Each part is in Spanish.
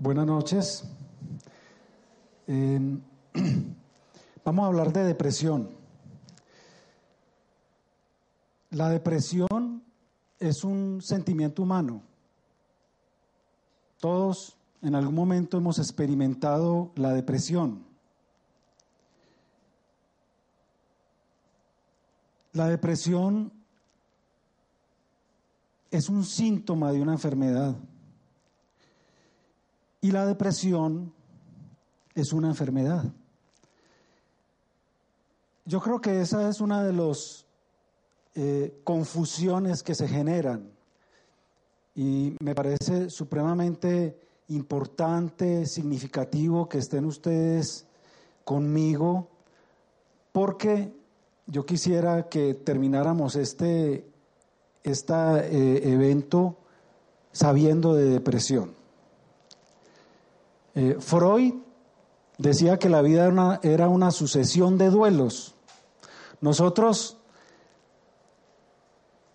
Buenas noches. Eh, vamos a hablar de depresión. La depresión es un sentimiento humano. Todos en algún momento hemos experimentado la depresión. La depresión es un síntoma de una enfermedad. Y la depresión es una enfermedad. Yo creo que esa es una de las eh, confusiones que se generan y me parece supremamente importante, significativo que estén ustedes conmigo porque yo quisiera que termináramos este, este evento sabiendo de depresión. Eh, Freud decía que la vida era una, sucesión de duelos. Nosotros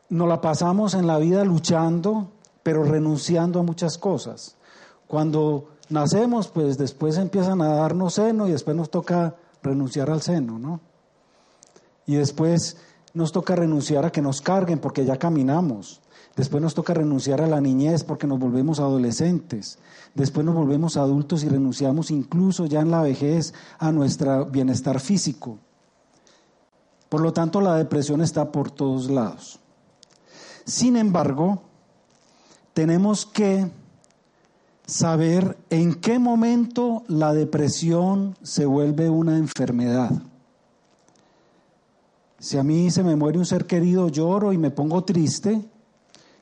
nos la pasamos en la vida luchando, pero renunciando a muchas cosas. Cuando nacemos, pues después empiezan a darnos seno y después nos toca renunciar al seno, ¿no? Y después nos toca renunciar a que nos carguen porque ya caminamos. Después nos toca renunciar a la niñez porque nos volvemos adolescentes. Después nos volvemos adultos y renunciamos incluso ya en la vejez a nuestro bienestar físico. Por lo tanto, la depresión está por todos lados. Sin embargo, tenemos que saber en qué momento la depresión se vuelve una enfermedad. Si a mí se me muere un ser querido, lloro y me pongo triste,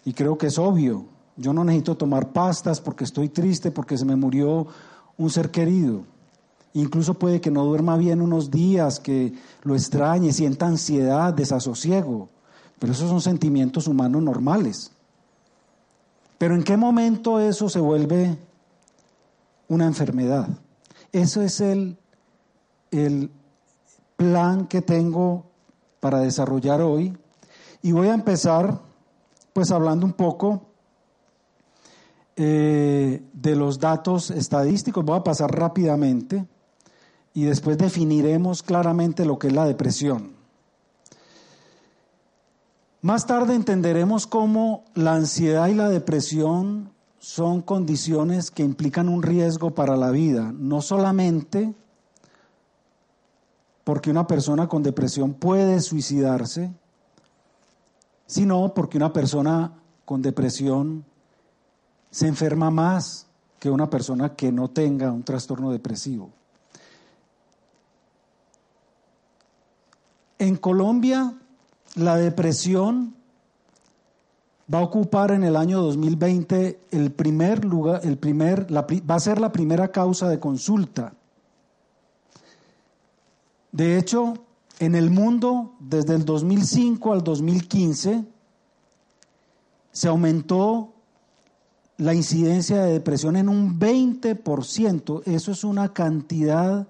y creo que es obvio. Yo no necesito tomar pastas porque estoy triste, porque se me murió un ser querido. Incluso puede que no duerma bien unos días, que lo extrañe, sienta ansiedad, desasosiego. Pero esos son sentimientos humanos normales. Pero ¿en qué momento eso se vuelve una enfermedad? Eso es el, el plan que tengo para desarrollar hoy. Y voy a empezar pues hablando un poco eh, de los datos estadísticos, voy a pasar rápidamente y después definiremos claramente lo que es la depresión. Más tarde entenderemos cómo la ansiedad y la depresión son condiciones que implican un riesgo para la vida, no solamente porque una persona con depresión puede suicidarse, sino porque una persona con depresión se enferma más que una persona que no tenga un trastorno depresivo. En Colombia, la depresión va a ocupar en el año 2020 el primer lugar, el primer, va a ser la primera causa de consulta. De hecho, en el mundo, desde el 2005 al 2015, se aumentó la incidencia de depresión en un 20%. Eso es una cantidad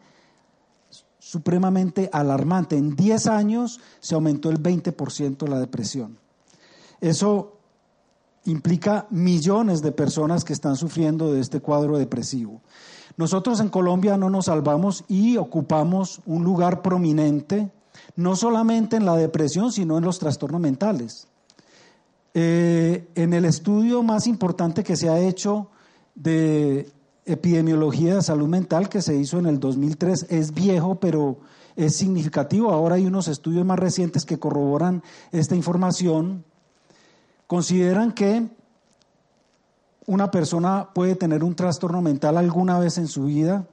supremamente alarmante. En 10 años se aumentó el 20% la depresión. Eso implica millones de personas que están sufriendo de este cuadro depresivo. Nosotros en Colombia no nos salvamos y ocupamos un lugar prominente no solamente en la depresión, sino en los trastornos mentales. Eh, en el estudio más importante que se ha hecho de epidemiología de salud mental, que se hizo en el 2003, es viejo, pero es significativo. Ahora hay unos estudios más recientes que corroboran esta información. Consideran que una persona puede tener un trastorno mental alguna vez en su vida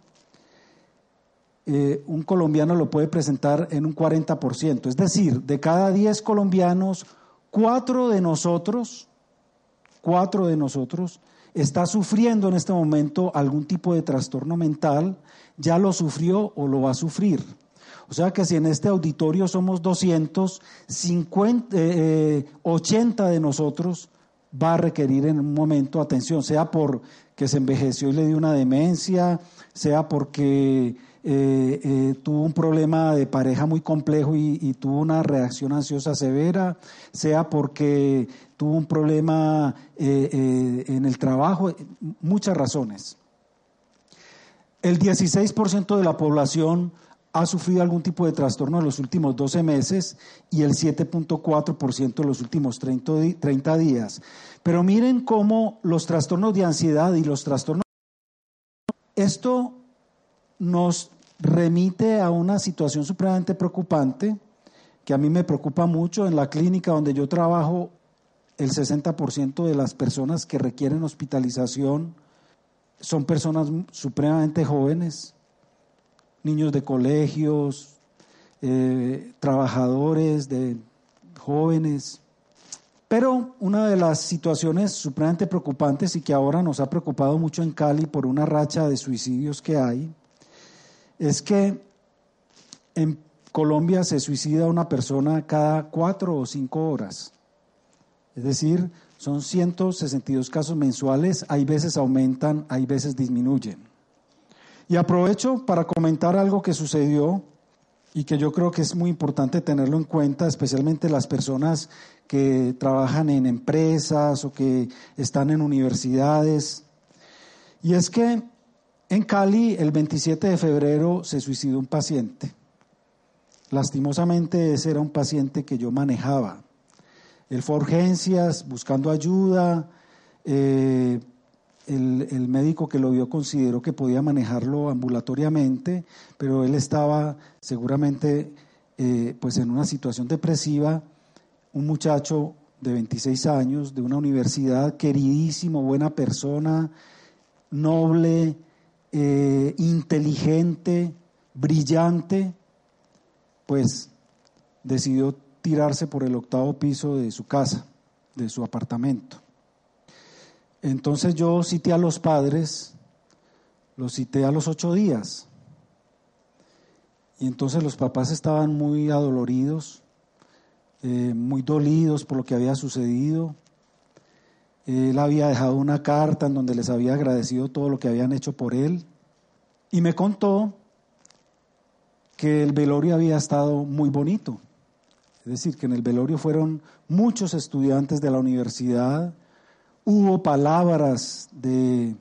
eh, un colombiano lo puede presentar en un 40%. Es decir, de cada 10 colombianos, cuatro de nosotros, cuatro de nosotros, está sufriendo en este momento algún tipo de trastorno mental, ya lo sufrió o lo va a sufrir. O sea que si en este auditorio somos 200, 80 eh, de nosotros va a requerir en un momento atención, sea porque se envejeció y le dio una demencia, sea porque eh, eh, tuvo un problema de pareja muy complejo y, tuvo una reacción ansiosa severa, sea porque tuvo un problema eh, en el trabajo, muchas razones. El 16% de la población ha sufrido algún tipo de trastorno en los últimos 12 meses y el 7.4% en los últimos 30 días. Pero miren cómo los trastornos de ansiedad y los trastornos... Esto nos remite a una situación supremamente preocupante que a mí me preocupa mucho. En la clínica donde yo trabajo, el 60% de las personas que requieren hospitalización son personas supremamente jóvenes, niños de colegios, eh, trabajadores, de jóvenes. Pero una de las situaciones supremamente preocupantes y que ahora nos ha preocupado mucho en Cali por una racha de suicidios que hay, es que en Colombia se suicida una persona cada cuatro o cinco horas. Es decir, son 162 casos mensuales, hay veces aumentan, hay veces disminuyen. Y aprovecho para comentar algo que sucedió y que yo creo que es muy importante tenerlo en cuenta, especialmente las personas que trabajan en empresas o que están en universidades. Y es que en Cali el 27 de febrero se suicidó un paciente. Lastimosamente ese era un paciente que yo manejaba. Él fue a urgencias buscando ayuda. Eh, el, médico que lo vio consideró que podía manejarlo ambulatoriamente, pero él estaba seguramente eh, pues en una situación depresiva. Un muchacho de 26 años, de una universidad, queridísimo, buena persona, noble, eh, inteligente, brillante, pues decidió tirarse por el octavo piso de su casa, de su apartamento. Entonces yo cité a los padres, los cité a los ocho días. Y entonces los papás estaban muy adoloridos, eh, muy dolidos por lo que había sucedido. Él había dejado una carta en donde les había agradecido todo lo que habían hecho por él. Y me contó que el velorio había estado muy bonito. Es decir, que en el velorio fueron muchos estudiantes de la universidad, hubo palabras de,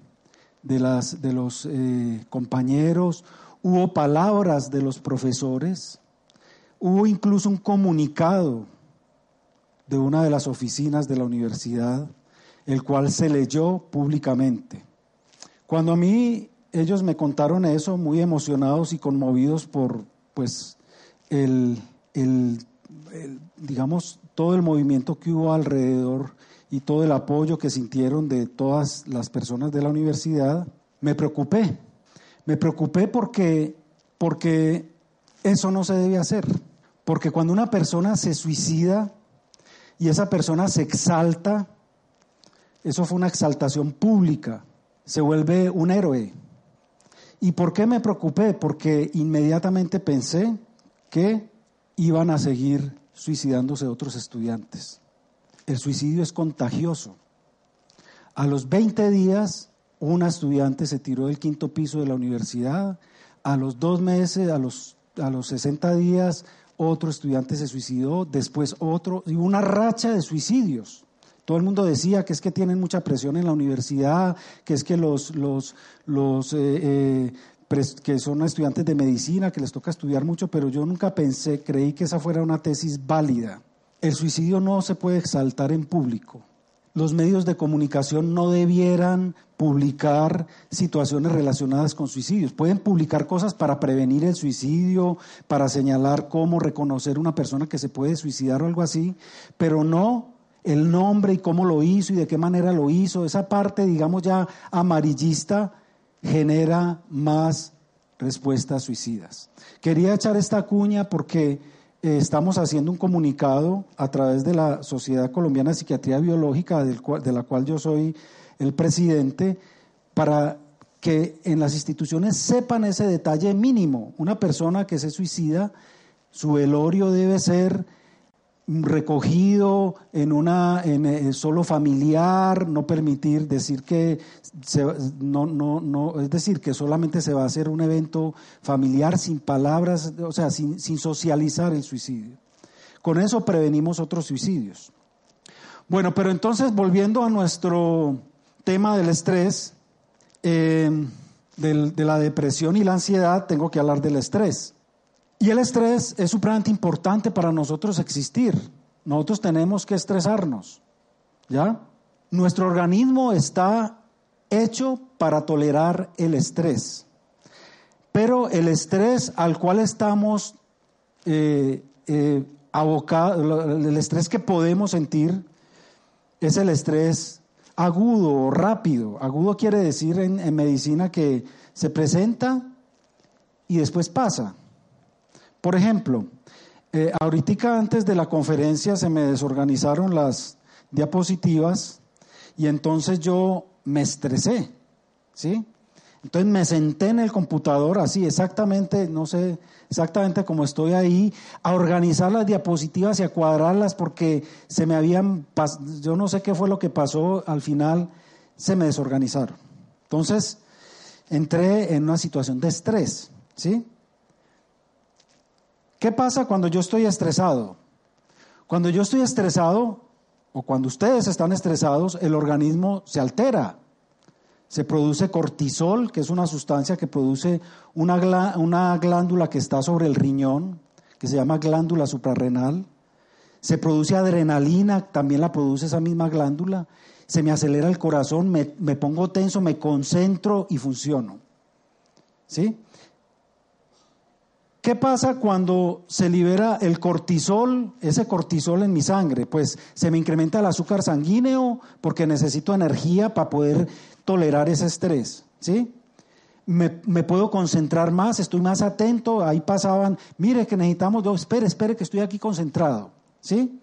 las, de los eh, compañeros, hubo palabras de los profesores, hubo incluso un comunicado de una de las oficinas de la universidad, el cual se leyó públicamente. Cuando a mí ellos me contaron eso, muy emocionados y conmovidos por pues el, el digamos, todo el movimiento que hubo alrededor y todo el apoyo que sintieron de todas las personas de la universidad, me preocupé. Me preocupé porque, porque eso no se debe hacer. Porque cuando una persona se suicida y esa persona se exalta, eso fue una exaltación pública, se vuelve un héroe. ¿Y por qué me preocupé? Porque inmediatamente pensé que iban a seguir suicidándose otros estudiantes. El suicidio es contagioso. A los 20 días, una estudiante se tiró del quinto piso de la universidad. A los dos meses, a los, a los 60 días, otro estudiante se suicidó. Después otro. Y una racha de suicidios. Todo el mundo decía que es que tienen mucha presión en la universidad, que es que los, los, los eh, eh, que son estudiantes de medicina, que les toca estudiar mucho, pero yo nunca pensé, creí que esa fuera una tesis válida. El suicidio no se puede exaltar en público. Los medios de comunicación no debieran publicar situaciones relacionadas con suicidios. Pueden publicar cosas para prevenir el suicidio, para señalar cómo reconocer una persona que se puede suicidar o algo así, pero no el nombre y cómo lo hizo y de qué manera lo hizo. Esa parte, digamos ya amarillista, genera más respuestas suicidas. Quería echar esta cuña porque eh, estamos haciendo un comunicado a través de la Sociedad Colombiana de Psiquiatría Biológica, de la cual yo soy el presidente, para que en las instituciones sepan ese detalle mínimo. Una persona que se suicida, su velorio debe ser recogido en una en, eh, solo familiar, no permitir decir que no, no, no, es decir, que solamente se va a hacer un evento familiar sin palabras, o sea, sin, sin socializar el suicidio. Con eso prevenimos otros suicidios. Bueno, pero entonces volviendo a nuestro tema del estrés, eh, de la depresión y la ansiedad, tengo que hablar del estrés. Y el estrés es supremamente importante para nosotros existir. Nosotros tenemos que estresarnos. ¿Ya? Nuestro organismo está hecho para tolerar el estrés. Pero el estrés al cual estamos eh, eh, abocados, el estrés que podemos sentir, es el estrés agudo o rápido. Agudo quiere decir en, medicina que se presenta y después pasa. Por ejemplo, eh, ahorita antes de la conferencia se me desorganizaron las diapositivas y entonces yo me estresé, ¿sí? Entonces me senté en el computador así, exactamente, no sé exactamente como estoy ahí, a organizar las diapositivas y a cuadrarlas porque se me habían, yo no sé qué fue lo que pasó, al final se me desorganizaron. Entonces entré en una situación de estrés, ¿sí? ¿Qué pasa cuando yo estoy estresado? Cuando yo estoy estresado, o cuando ustedes están estresados, el organismo se altera. Se produce cortisol, que es una sustancia que produce una, glándula que está sobre el riñón, que se llama glándula suprarrenal. Se produce adrenalina, también la produce esa misma glándula. Se me acelera el corazón, me, me pongo tenso, me concentro y funciono. ¿Sí? ¿Qué pasa cuando se libera el cortisol, ese cortisol en mi sangre? Pues se me incrementa el azúcar sanguíneo porque necesito energía para poder tolerar ese estrés, ¿sí? Me, puedo concentrar más, estoy más atento, ahí pasaban, mire que necesitamos, dos, espere, espere que estoy aquí concentrado, ¿sí?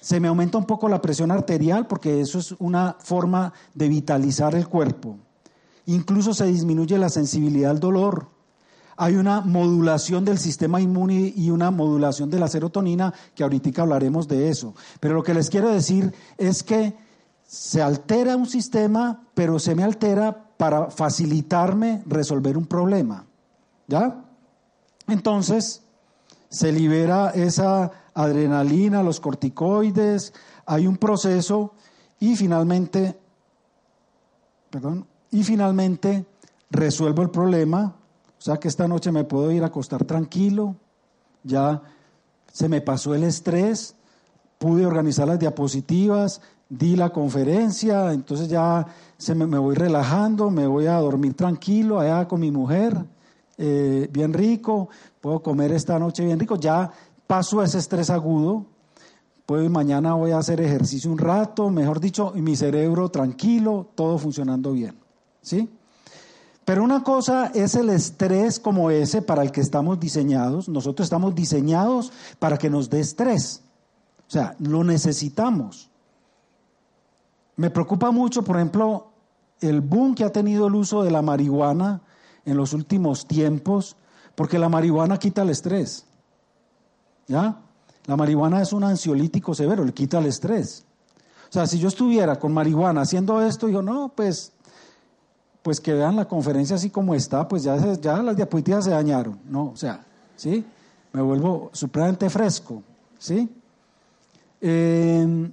Se me aumenta un poco la presión arterial porque eso es una forma de vitalizar el cuerpo. Incluso se disminuye la sensibilidad al dolor, hay una modulación del sistema inmune y una modulación de la serotonina, que ahorita hablaremos de eso. Pero lo que les quiero decir es que se altera un sistema, pero se me altera para facilitarme resolver un problema. ¿Ya? Entonces, se libera esa adrenalina, los corticoides, hay un proceso y finalmente, perdón, y finalmente resuelvo el problema o sea que esta noche me puedo ir a acostar tranquilo, ya se me pasó el estrés, pude organizar las diapositivas, di la conferencia, entonces ya se me, voy relajando, me voy a dormir tranquilo allá con mi mujer, eh, bien rico, puedo comer esta noche bien rico, ya paso ese estrés agudo, pues mañana voy a hacer ejercicio un rato, mejor dicho, y mi cerebro tranquilo, todo funcionando bien, ¿sí? Pero una cosa es el estrés como ese para el que estamos diseñados. Nosotros estamos diseñados para que nos dé estrés. O sea, lo necesitamos. Me preocupa mucho, por ejemplo, el boom que ha tenido el uso de la marihuana en los últimos tiempos, porque la marihuana quita el estrés. ¿Ya? La marihuana es un ansiolítico severo, le quita el estrés. O sea, si yo estuviera con marihuana haciendo esto, digo, no, pues pues que vean la conferencia así como está, pues ya, ya las diapositivas se dañaron, ¿no? O sea, ¿sí? Me vuelvo supremamente fresco, ¿sí? Em,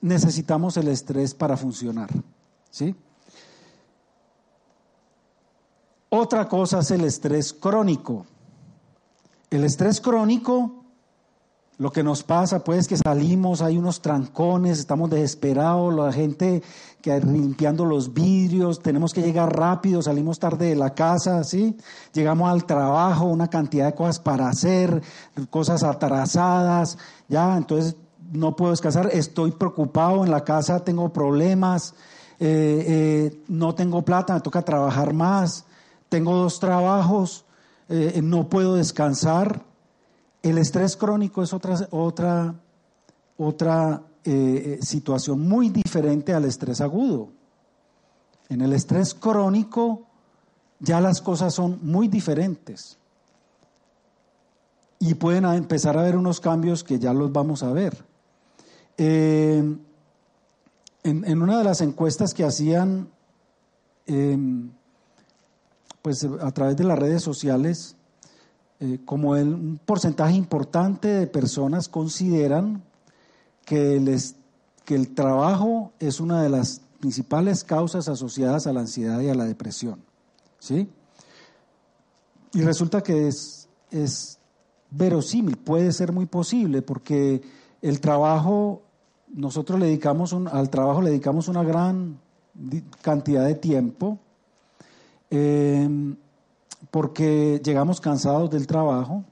necesitamos el estrés para funcionar, ¿sí? Otra cosa es el estrés crónico. El estrés crónico lo que nos pasa, pues, que salimos, hay unos trancones, estamos desesperados, la gente que limpiando los vidrios, tenemos que llegar rápido, salimos tarde de la casa, ¿sí? Llegamos al trabajo, una cantidad de cosas para hacer, cosas atrasadas, ya, entonces no puedo descansar, estoy preocupado en la casa, tengo problemas, eh, eh, no tengo plata, me toca trabajar más, tengo dos trabajos, eh, no puedo descansar, el estrés crónico es otra, otra, otra eh, situación muy diferente al estrés agudo. En el estrés crónico ya las cosas son muy diferentes. Y pueden empezar a haber unos cambios que ya los vamos a ver. Eh, en, una de las encuestas que hacían em, pues a través de las redes sociales, eh, como el, un porcentaje importante de personas consideran que, el trabajo es una de las principales causas asociadas a la ansiedad y a la depresión. ¿Sí? Y resulta que es, verosímil, puede ser muy posible, porque el trabajo, nosotros le dedicamos al trabajo le dedicamos una gran cantidad de tiempo, eh, porque llegamos cansados del trabajo,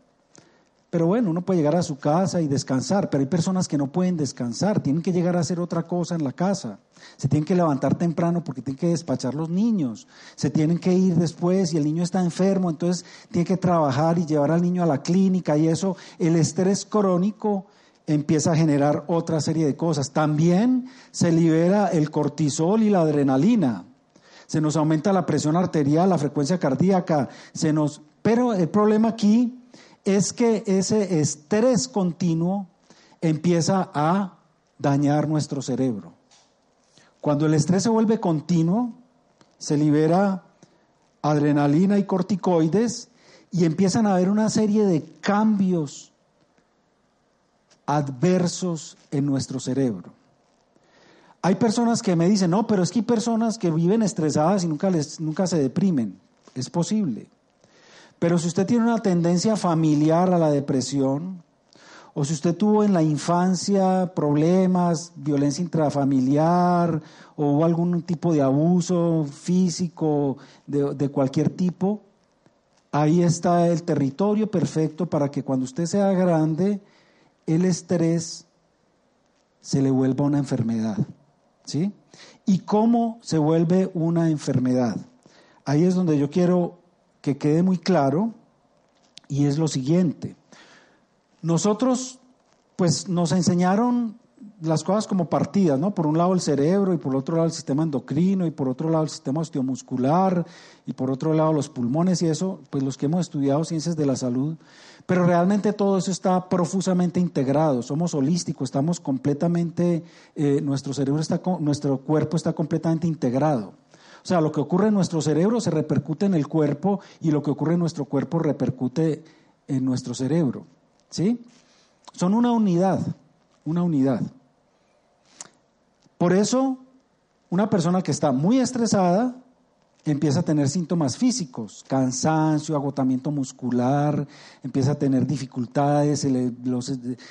pero bueno, uno puede llegar a su casa y descansar, pero hay personas que no pueden descansar, tienen que llegar a hacer otra cosa en la casa. Se tienen que levantar temprano porque tienen que despachar los niños, se tienen que ir después y el niño está enfermo, entonces tiene que trabajar y llevar al niño a la clínica y eso, el estrés crónico empieza a generar otra serie de cosas. También se libera el cortisol y la adrenalina. Se nos aumenta la presión arterial, la frecuencia cardíaca, se nos pero el problema aquí es que ese estrés continuo empieza a dañar nuestro cerebro. Cuando el estrés se vuelve continuo, se libera adrenalina y corticoides y empiezan a haber una serie de cambios adversos en nuestro cerebro. Hay personas que me dicen, no, pero es que hay personas que viven estresadas y nunca, les, nunca se deprimen. Es posible. Pero si usted tiene una tendencia familiar a la depresión, o si usted tuvo en la infancia problemas, violencia intrafamiliar, o algún tipo de abuso físico de cualquier tipo, ahí está el territorio perfecto para que cuando usted sea grande, el estrés se le vuelva una enfermedad. ¿Sí? ¿Y cómo se vuelve una enfermedad? Ahí es donde yo quiero que quede muy claro y es lo siguiente. Nosotros, pues nos enseñaron las cosas como partidas, ¿no? Por un lado el cerebro y por otro lado el sistema endocrino y por otro lado el sistema osteomuscular y por otro lado los pulmones y eso, pues los que hemos estudiado ciencias de la salud, pero realmente todo eso está profusamente integrado, somos holísticos, estamos completamente, eh, nuestro cerebro está, nuestro cuerpo está completamente integrado. O sea, lo que ocurre en nuestro cerebro se repercute en el cuerpo y lo que ocurre en nuestro cuerpo repercute en nuestro cerebro. ¿Sí? Son una unidad, una unidad. Por eso, una persona que está muy estresada empieza a tener síntomas físicos, cansancio, agotamiento muscular, empieza a tener dificultades, se le,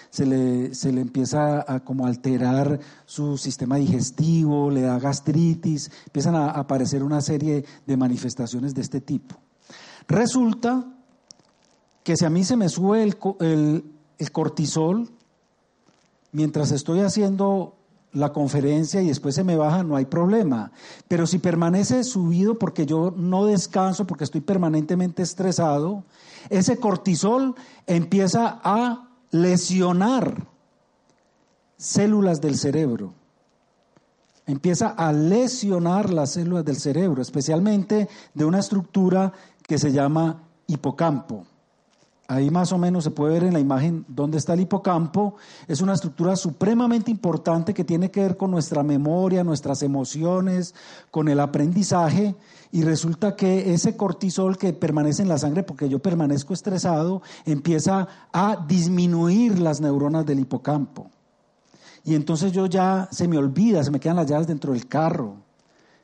se le, se le empieza a alterar su sistema digestivo, le da gastritis, empiezan a aparecer una serie de manifestaciones de este tipo. Resulta que si a mí se me sube el, el, el cortisol, mientras estoy haciendo la conferencia y después se me baja, no hay problema. Pero si permanece subido porque yo no descanso, porque estoy permanentemente estresado, ese cortisol empieza a lesionar células del cerebro. Empieza a lesionar las células del cerebro, especialmente de una estructura que se llama hipocampo. Ahí más o menos se puede ver en la imagen dónde está el hipocampo. Es una estructura supremamente importante que tiene que ver con nuestra memoria, nuestras emociones, con el aprendizaje. Y resulta que ese cortisol que permanece en la sangre, porque yo permanezco estresado, empieza a disminuir las neuronas del hipocampo. Y entonces yo ya se me olvida, se me quedan las llaves dentro del carro,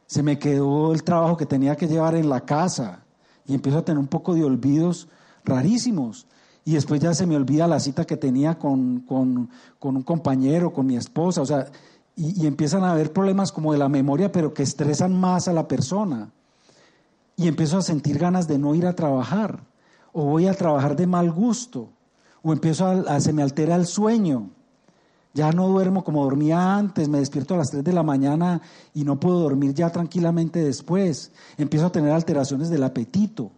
se me quedó el trabajo que tenía que llevar en la casa y empiezo a tener un poco de olvidos rarísimos. Y después ya se me olvida la cita que tenía con, con, un compañero, con mi esposa, o sea, y, empiezan a haber problemas como de la memoria, pero que estresan más a la persona. Y empiezo a sentir ganas de no ir a trabajar, o voy a trabajar de mal gusto, o empiezo a, se me altera el sueño. Ya no duermo como dormía antes, me despierto a las 3 de la mañana y no puedo dormir ya tranquilamente después. Empiezo a tener alteraciones del apetito.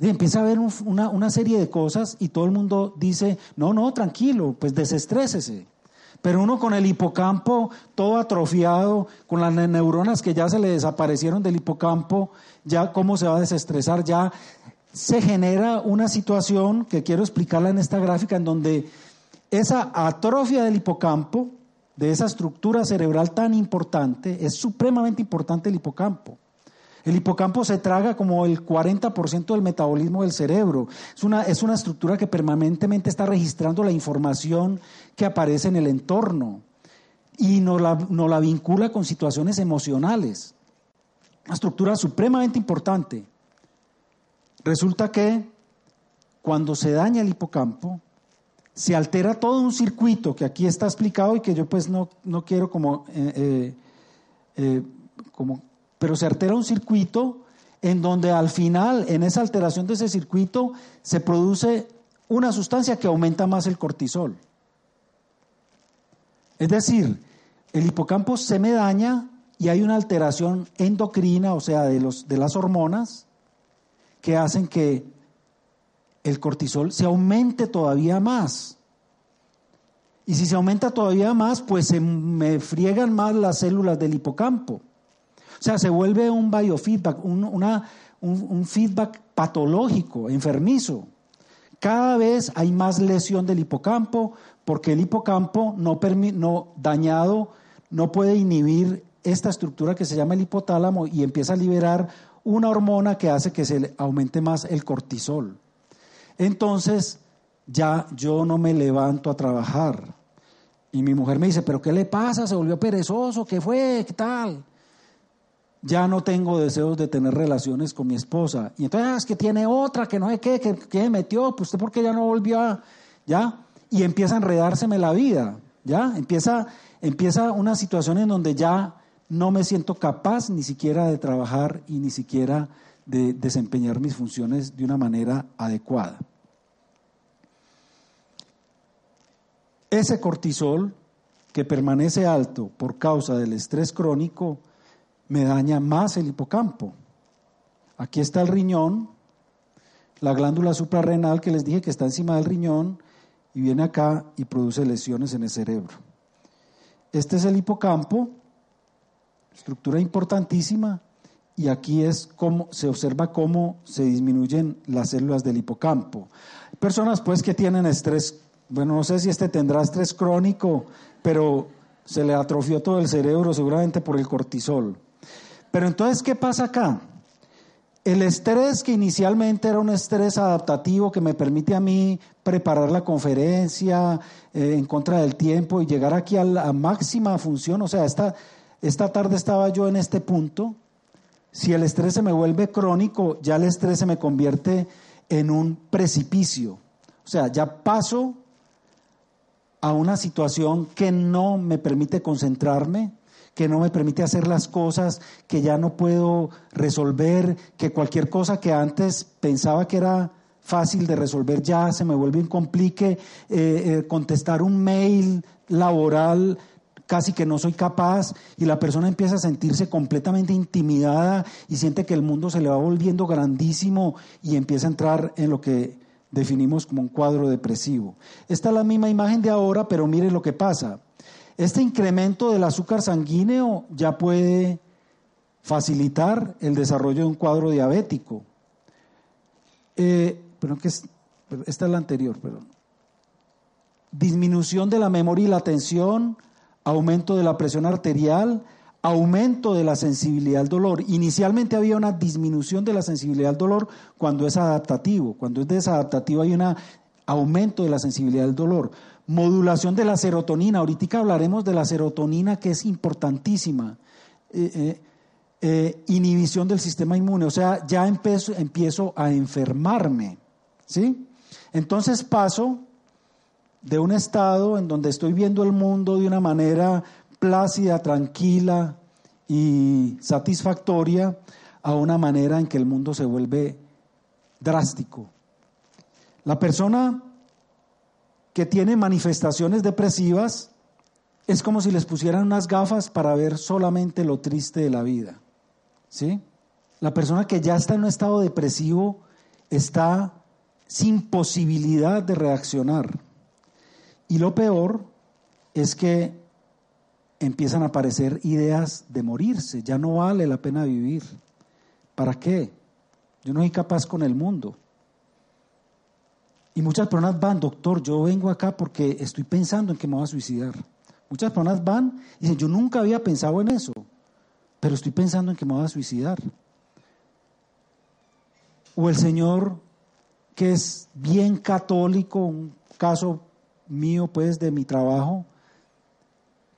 Y empieza a haber una, una, serie de cosas y todo el mundo dice, no, no, tranquilo, pues desestrésese. Pero uno con el hipocampo todo atrofiado, con las neuronas que ya se le desaparecieron del hipocampo, ya cómo se va a desestresar, ya se genera una situación que quiero explicarla en esta gráfica, en donde esa atrofia del hipocampo, de esa estructura cerebral tan importante, es supremamente importante el hipocampo. El hipocampo se traga como el 40% del metabolismo del cerebro. Es una, es una estructura que permanentemente está registrando la información que aparece en el entorno. y nos la, la vincula con situaciones emocionales. Una estructura supremamente importante. Resulta que cuando se daña el hipocampo, se altera todo un circuito que aquí está explicado y que yo pues no, no quiero como, eh, eh, eh, como, pero se altera un circuito en donde al final, en esa alteración de ese circuito, se produce una sustancia que aumenta más el cortisol. Es decir, el hipocampo se me daña y hay una alteración endocrina, o sea, de, los, de las hormonas, que hacen que el cortisol se aumente todavía más. Y si se aumenta todavía más, pues se me friegan más las células del hipocampo. O sea, se vuelve un biofeedback, un, una, un, feedback patológico, enfermizo. Cada vez hay más lesión del hipocampo porque el hipocampo no, no dañado no puede inhibir esta estructura que se llama el hipotálamo y empieza a liberar una hormona que hace que se aumente más el cortisol. Entonces, ya yo no me levanto a trabajar. Y mi mujer me dice, pero ¿qué le pasa? ¿Se volvió perezoso? ¿Qué fue? ¿Qué tal? Ya no tengo deseos de tener relaciones con mi esposa. Y entonces ah, es que tiene otra, que no sé qué, que, que metió, pues usted por qué ya no volvió a... ¿Ya? Y empieza a enredárseme la vida, ¿ya? Empieza, empieza una situación en donde ya no me siento capaz ni siquiera de trabajar y ni siquiera de desempeñar mis funciones de una manera adecuada. Ese cortisol que permanece alto por causa del estrés crónico me daña más el hipocampo. Aquí está el riñón, la glándula suprarrenal que les dije que está encima del riñón y viene acá y produce lesiones en el cerebro. Este es el hipocampo, estructura importantísima, y aquí es como se observa cómo se disminuyen las células del hipocampo. Personas pues que tienen estrés, bueno, no sé si este tendrá estrés crónico, pero se le atrofió todo el cerebro seguramente por el cortisol. Pero entonces, ¿qué pasa acá? El estrés que inicialmente era un estrés adaptativo que me permite a mí preparar la conferencia eh, en contra del tiempo y llegar aquí a la máxima función, o sea, esta, esta tarde estaba yo en este punto, si el estrés se me vuelve crónico, ya el estrés se me convierte en un precipicio. O sea, ya paso a una situación que no me permite concentrarme, que no me permite hacer las cosas, que ya no puedo resolver, que cualquier cosa que antes pensaba que era fácil de resolver ya se me vuelve un complique, eh, eh, contestar un mail laboral casi que no soy capaz y la persona empieza a sentirse completamente intimidada y siente que el mundo se le va volviendo grandísimo y empieza a entrar en lo que definimos como un cuadro depresivo. Esta es la misma imagen de ahora, pero mire lo que pasa. Este incremento del azúcar sanguíneo ya puede facilitar el desarrollo de un cuadro diabético. Eh, pero que esta es la anterior, perdón. Disminución de la memoria y la atención, aumento de la presión arterial, aumento de la sensibilidad al dolor. Inicialmente había una disminución de la sensibilidad al dolor cuando es adaptativo. Cuando es desadaptativo hay un aumento de la sensibilidad al dolor. Modulación de la serotonina. Ahorita hablaremos de la serotonina que es importantísima. Eh, eh, eh, inhibición del sistema inmune. O sea, ya empiezo, a enfermarme. ¿Sí? Entonces paso de un estado en donde estoy viendo el mundo de una manera plácida, tranquila y satisfactoria, a una manera en que el mundo se vuelve drástico. La persona que tiene manifestaciones depresivas es como si les pusieran unas gafas para ver solamente lo triste de la vida. ¿Sí? La persona que ya está en un estado depresivo está sin posibilidad de reaccionar. Y lo peor es que empiezan a aparecer ideas de morirse, ya no vale la pena vivir. ¿Para qué? Yo no soy capaz con el mundo. Y muchas personas van, doctor, yo vengo acá porque estoy pensando en que me voy a suicidar. Muchas personas van y dicen, yo nunca había pensado en eso, pero estoy pensando en que me voy a suicidar. O el Señor, que es bien católico, un caso mío, pues, de mi trabajo,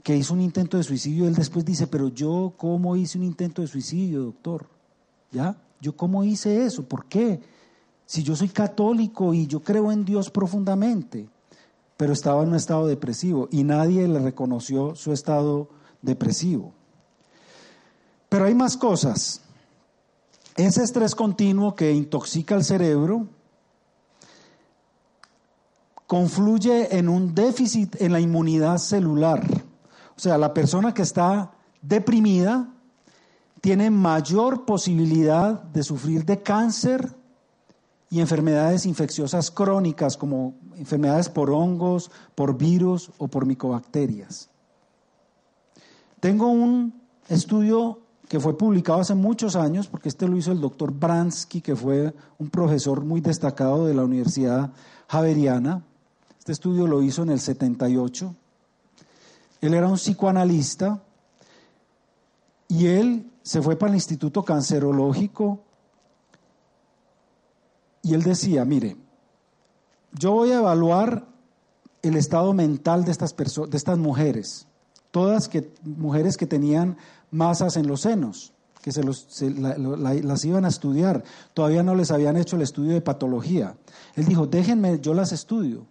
que hizo un intento de suicidio, él después dice, pero yo cómo hice un intento de suicidio, doctor? ¿Ya? ¿Yo cómo hice eso? ¿Por qué? Si yo soy católico y yo creo en Dios profundamente, pero estaba en un estado depresivo y nadie le reconoció su estado depresivo. Pero hay más cosas. Ese estrés continuo que intoxica el cerebro confluye en un déficit en la inmunidad celular. O sea, la persona que está deprimida tiene mayor posibilidad de sufrir de cáncer y enfermedades infecciosas crónicas como enfermedades por hongos, por virus o por micobacterias. Tengo un estudio que fue publicado hace muchos años, porque este lo hizo el doctor Bransky, que fue un profesor muy destacado de la Universidad Javeriana. Este estudio lo hizo en el 78 él era un psicoanalista y él se fue para el Instituto Cancerológico y él decía, mire, yo voy a evaluar el estado mental de estas, de estas mujeres, todas que, mujeres que tenían masas en los senos, que se, las iban a estudiar, todavía no les habían hecho el estudio de patología. Él dijo, déjenme, yo las estudio.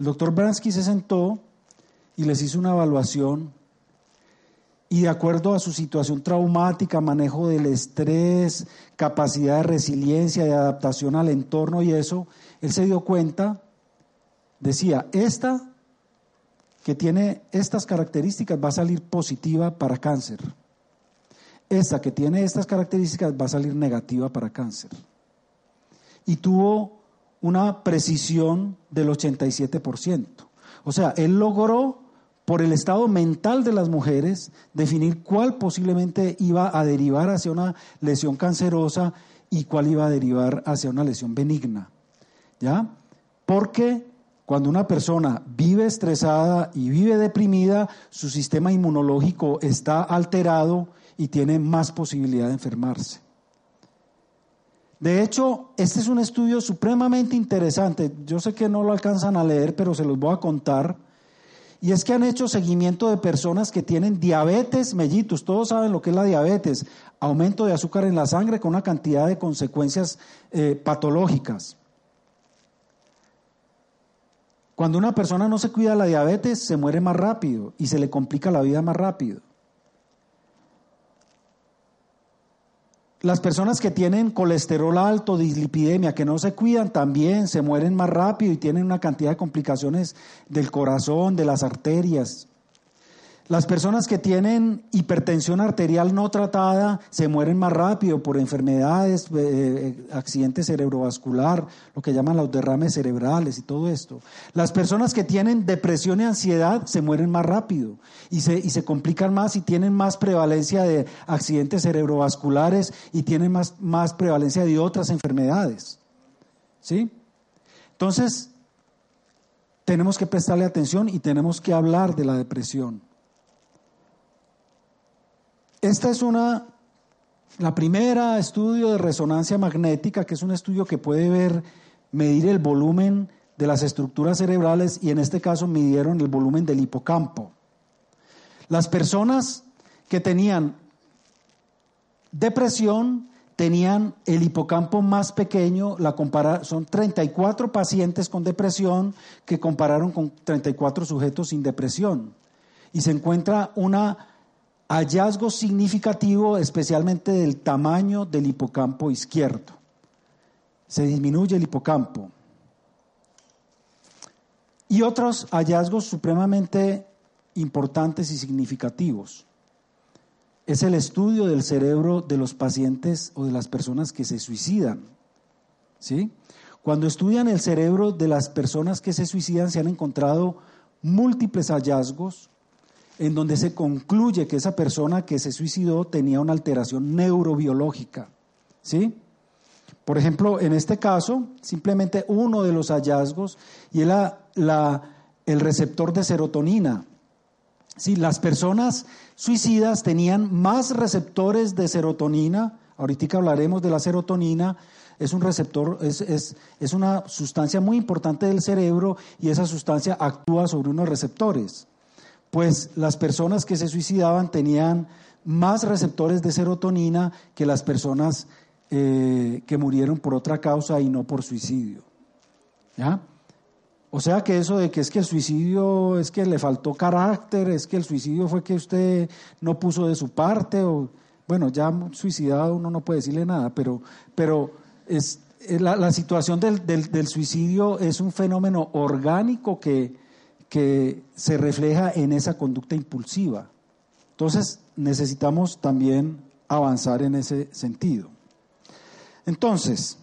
El doctor Bransky se sentó y les hizo una evaluación y de acuerdo a su situación traumática, manejo del estrés, capacidad de resiliencia, de adaptación al entorno y eso, él se dio cuenta, decía, esta que tiene estas características va a salir positiva para cáncer. Esta que tiene estas características va a salir negativa para cáncer. Y tuvo una precisión del 87%. O sea, él logró por el estado mental de las mujeres, definir cuál posiblemente iba a derivar hacia una lesión cancerosa y cuál iba a derivar hacia una lesión benigna. ¿Ya? Porque cuando una persona vive estresada y vive deprimida, su sistema inmunológico está alterado y tiene más posibilidad de enfermarse. De hecho, este es un estudio supremamente interesante. Yo sé que no lo alcanzan a leer, pero se los voy a contar y es que han hecho seguimiento de personas que tienen diabetes mellitus. Todos saben lo que es la diabetes. Aumento de azúcar en la sangre con una cantidad de consecuencias eh, patológicas. Cuando una persona no se cuida de la diabetes, se muere más rápido y se le complica la vida más rápido. Las personas que tienen colesterol alto, dislipidemia, que no se cuidan, también se mueren más rápido y tienen una cantidad de complicaciones del corazón, de las arterias. Las personas que tienen hipertensión arterial no tratada se mueren más rápido por enfermedades, eh, eh, accidentes cerebrovascular, lo que llaman los derrames cerebrales y todo esto. Las personas que tienen depresión y ansiedad se mueren más rápido y se, y se complican más y tienen más prevalencia de accidentes cerebrovasculares y tienen más, más prevalencia de otras enfermedades. ¿Sí? Entonces, tenemos que prestarle atención y tenemos que hablar de la depresión. Esta es una, la primera estudio de resonancia magnética, que es un estudio que puede ver, medir el volumen de las estructuras cerebrales y en este caso midieron el volumen del hipocampo. Las personas que tenían depresión tenían el hipocampo más pequeño, la compara son 34 pacientes con depresión que compararon con 34 sujetos sin depresión. Y se encuentra una hallazgo significativo especialmente del tamaño del hipocampo izquierdo. Se disminuye el hipocampo. Y otros hallazgos supremamente importantes y significativos. Es el estudio del cerebro de los pacientes o de las personas que se suicidan. ¿Sí? Cuando estudian el cerebro de las personas que se suicidan se han encontrado múltiples hallazgos en donde se concluye que esa persona que se suicidó tenía una alteración neurobiológica. ¿Sí? Por ejemplo, en este caso, simplemente uno de los hallazgos y era la, el receptor de serotonina. Sí, las personas suicidas tenían más receptores de serotonina, ahorita hablaremos de la serotonina, es un receptor, es, es, es una sustancia muy importante del cerebro y esa sustancia actúa sobre unos receptores. Pues las personas que se suicidaban tenían más receptores de serotonina que las personas eh, que murieron por otra causa y no por suicidio. ¿Ya? O sea que eso de que es que el suicidio es que le faltó carácter, es que el suicidio fue que usted no puso de su parte, o bueno, ya suicidado uno no puede decirle nada, pero, pero es, la, situación del, del, suicidio es un fenómeno orgánico que, que se refleja en esa conducta impulsiva. Entonces necesitamos también avanzar en ese sentido. Entonces,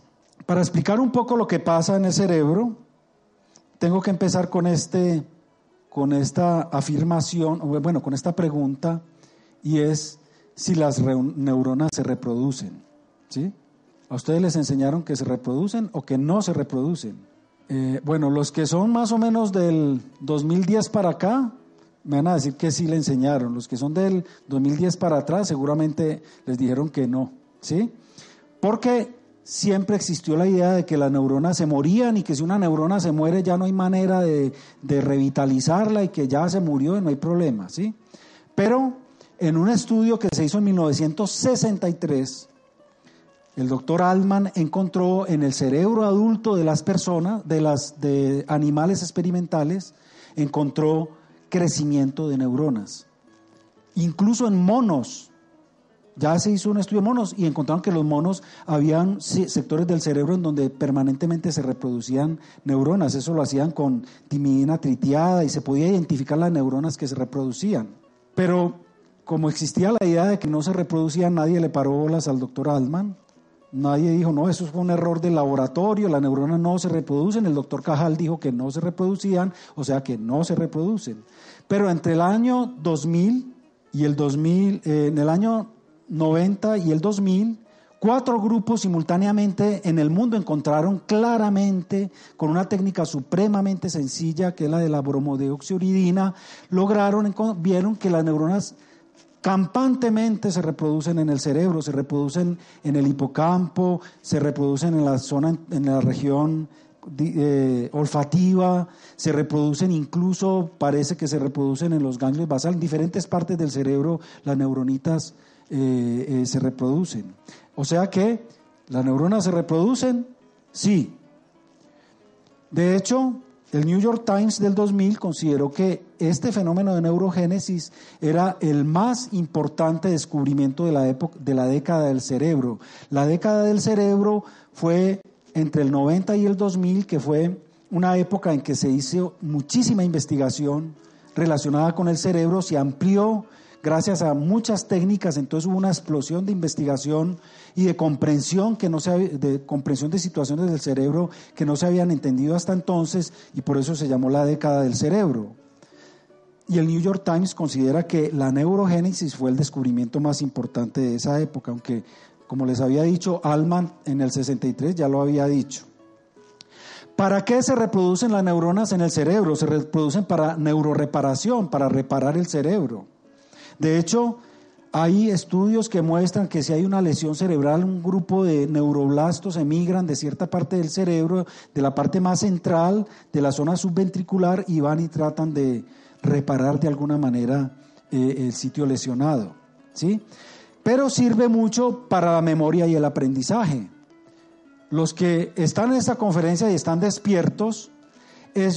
para explicar un poco lo que pasa en el cerebro, tengo que empezar con, este, con esta afirmación, bueno, con esta pregunta, y es si las neuronas se reproducen. ¿sí? ¿A ustedes les enseñaron que se reproducen o que no se reproducen? Eh, bueno, los que son más o menos del 2010 para acá, me van a decir que sí le enseñaron. Los que son del 2010 para atrás, seguramente les dijeron que no. ¿Sí? Porque siempre existió la idea de que las neuronas se morían y que si una neurona se muere ya no hay manera de, revitalizarla y que ya se murió y no hay problema, ¿sí? Pero en un estudio que se hizo en 1963, el doctor Altman encontró en el cerebro adulto de las personas, de las de animales experimentales, encontró crecimiento de neuronas. Incluso en monos ya se hizo un estudio de monos y encontraron que los monos habían sectores del cerebro en donde permanentemente se reproducían neuronas. Eso lo hacían con timidina tritiada y se podía identificar las neuronas que se reproducían. Pero como existía la idea de que no se reproducían, nadie le paró bolas al doctor Altman. Nadie dijo, no, eso fue un error del laboratorio, las neuronas no se reproducen. El doctor Cajal dijo que no se reproducían, o sea que no se reproducen. Pero entre el año 2000 y el 2000, eh, en el año 90 y el 2000, cuatro grupos simultáneamente en el mundo encontraron claramente, con una técnica supremamente sencilla, que es la de la bromodeoxioridina, lograron, vieron que las neuronas campantemente se reproducen en el cerebro, se reproducen en el hipocampo, se reproducen en la zona, en la región eh, olfativa, se reproducen incluso, parece que se reproducen en los ganglios basales, en diferentes partes del cerebro las neuronitas eh, eh, se reproducen. O sea que las neuronas se reproducen, sí. De hecho, el New York Times del 2000 consideró que este fenómeno de neurogénesis era el más importante descubrimiento de la, época, de la década del cerebro. La década del cerebro fue entre el 90 y el 2000, que fue una época en que se hizo muchísima investigación relacionada con el cerebro, se amplió gracias a muchas técnicas, entonces hubo una explosión de investigación y de comprensión que no se de comprensión de situaciones del cerebro que no se habían entendido hasta entonces y por eso se llamó la década del cerebro. Y el New York Times considera que la neurogénesis fue el descubrimiento más importante de esa época, aunque como les había dicho Alman en el 63 ya lo había dicho. ¿Para qué se reproducen las neuronas en el cerebro? Se reproducen para neuroreparación, para reparar el cerebro. De hecho, hay estudios que muestran que si hay una lesión cerebral, un grupo de neuroblastos emigran de cierta parte del cerebro, de la parte más central, de la zona subventricular, y van y tratan de reparar de alguna manera eh, el sitio lesionado. ¿sí? Pero sirve mucho para la memoria y el aprendizaje. Los que están en esta conferencia y están despiertos, eh,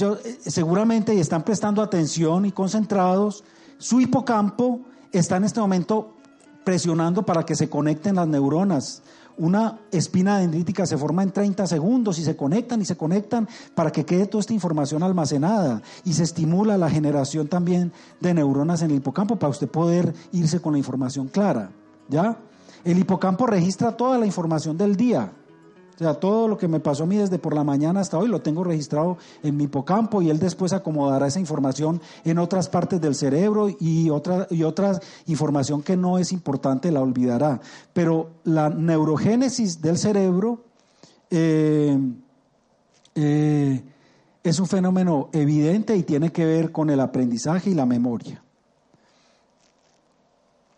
seguramente y están prestando atención y concentrados, su hipocampo está en este momento presionando para que se conecten las neuronas. Una espina dendrítica se forma en 30 segundos y se conectan y se conectan para que quede toda esta información almacenada y se estimula la generación también de neuronas en el hipocampo para usted poder irse con la información clara. ¿Ya? El hipocampo registra toda la información del día. O sea, todo lo que me pasó a mí desde por la mañana hasta hoy lo tengo registrado en mi hipocampo y él después acomodará esa información en otras partes del cerebro y otra, y otra información que no es importante la olvidará. Pero la neurogénesis del cerebro eh, eh, es un fenómeno evidente y tiene que ver con el aprendizaje y la memoria.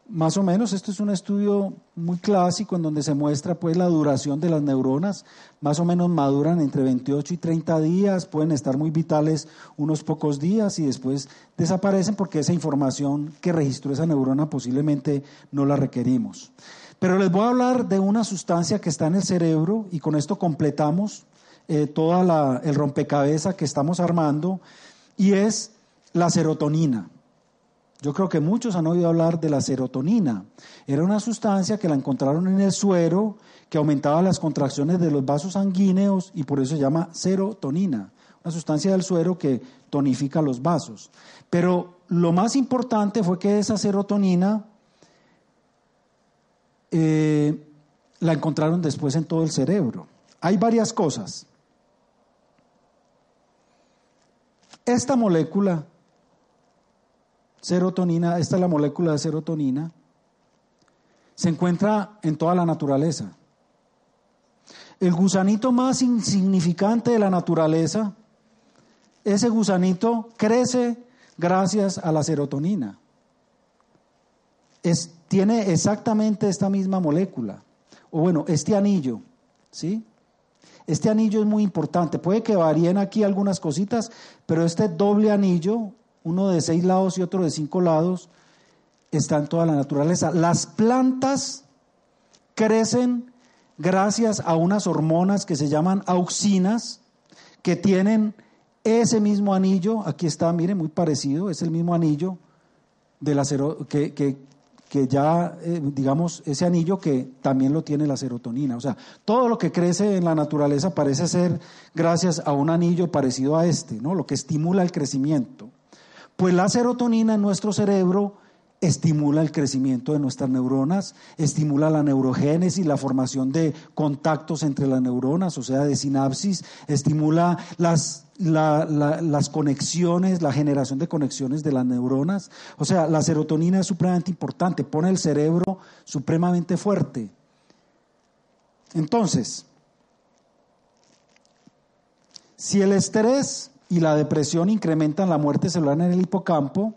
Más o menos, esto es un estudio muy clásico en donde se muestra pues la duración de las neuronas, más o menos maduran entre 28 y 30 días, pueden estar muy vitales unos pocos días y después desaparecen porque esa información que registró esa neurona posiblemente no la requerimos. Pero les voy a hablar de una sustancia que está en el cerebro y con esto completamos eh, todo el rompecabezas que estamos armando y es la serotonina. Yo creo que muchos han oído hablar de la serotonina. Era una sustancia que la encontraron en el suero, que aumentaba las contracciones de los vasos sanguíneos y por eso se llama serotonina. Una sustancia del suero que tonifica los vasos. Pero lo más importante fue que esa serotonina eh, la encontraron después en todo el cerebro. Hay varias cosas. Esta molécula serotonina, esta es la molécula de serotonina, se encuentra en toda la naturaleza. El gusanito más insignificante de la naturaleza, ese gusanito crece gracias a la serotonina. Es, tiene exactamente esta misma molécula, o bueno, este anillo, ¿sí? Este anillo es muy importante. Puede que varíen aquí algunas cositas, pero este doble anillo uno de seis lados y otro de cinco lados, está en toda la naturaleza. Las plantas crecen gracias a unas hormonas que se llaman auxinas, que tienen ese mismo anillo, aquí está, mire, muy parecido, es el mismo anillo de la que ya, eh, digamos, ese anillo que también lo tiene la serotonina. O sea, todo lo que crece en la naturaleza parece ser gracias a un anillo parecido a este, ¿no? Lo que estimula el crecimiento. Pues la serotonina en nuestro cerebro estimula el crecimiento de nuestras neuronas, estimula la neurogénesis, la formación de contactos entre las neuronas, o sea, de sinapsis, estimula las, las conexiones, la generación de conexiones de las neuronas. O sea, la serotonina es supremamente importante, pone el cerebro supremamente fuerte. Entonces, si el estrés y la depresión incrementan la muerte celular en el hipocampo.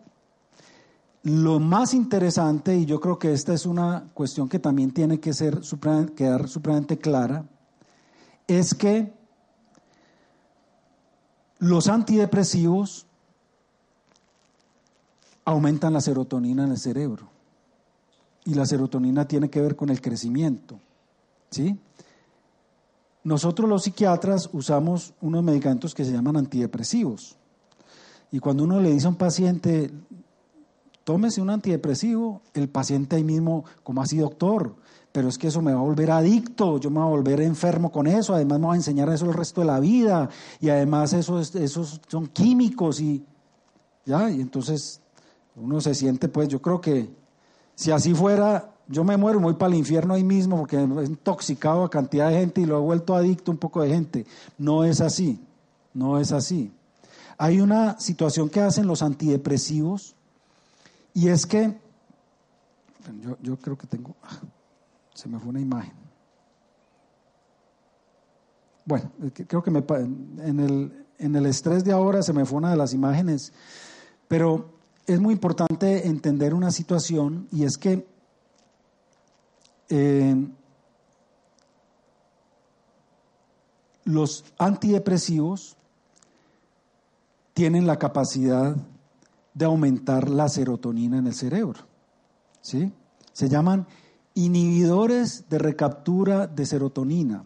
Lo más interesante, y yo creo que esta es una cuestión que también tiene que ser, quedar supremamente clara, es que los antidepresivos aumentan la serotonina en el cerebro. Y la serotonina tiene que ver con el crecimiento. ¿Sí? Nosotros los psiquiatras usamos unos medicamentos que se llaman antidepresivos. Y cuando uno le dice a un paciente, tómese un antidepresivo, el paciente ahí mismo, como así doctor, pero es que eso me va a volver adicto, yo me voy a volver enfermo con eso, además me va a enseñar eso el resto de la vida, y además esos, esos son químicos y ya, y entonces uno se siente, pues yo creo que si así fuera, yo me muero, voy para el infierno ahí mismo porque he intoxicado a cantidad de gente y lo he vuelto adicto un poco de gente. No es así, no es así. Hay una situación que hacen los antidepresivos y es que, yo, creo que tengo, ah, se me fue una imagen. Bueno, creo que me, en, el, en el estrés de ahora se me fue una de las imágenes, pero es muy importante entender una situación y es que eh, los antidepresivos tienen la capacidad de aumentar la serotonina en el cerebro. ¿sí? Se llaman inhibidores de recaptura de serotonina.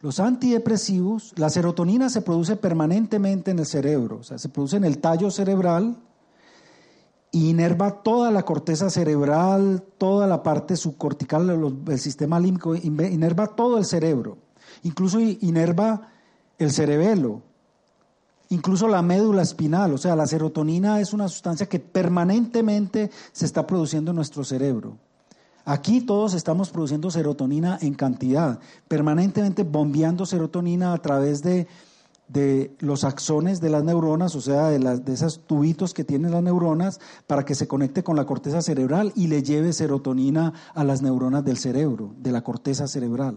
Los antidepresivos, la serotonina se produce permanentemente en el cerebro, o sea, se produce en el tallo cerebral, inerva toda la corteza cerebral, toda la parte subcortical del sistema límbico, inerva todo el cerebro, incluso inerva el cerebelo, incluso la médula espinal, o sea, la serotonina es una sustancia que permanentemente se está produciendo en nuestro cerebro. Aquí todos estamos produciendo serotonina en cantidad, permanentemente bombeando serotonina a través de de los axones de las neuronas, o sea, de, las, de esos tubitos que tienen las neuronas, para que se conecte con la corteza cerebral y le lleve serotonina a las neuronas del cerebro, de la corteza cerebral.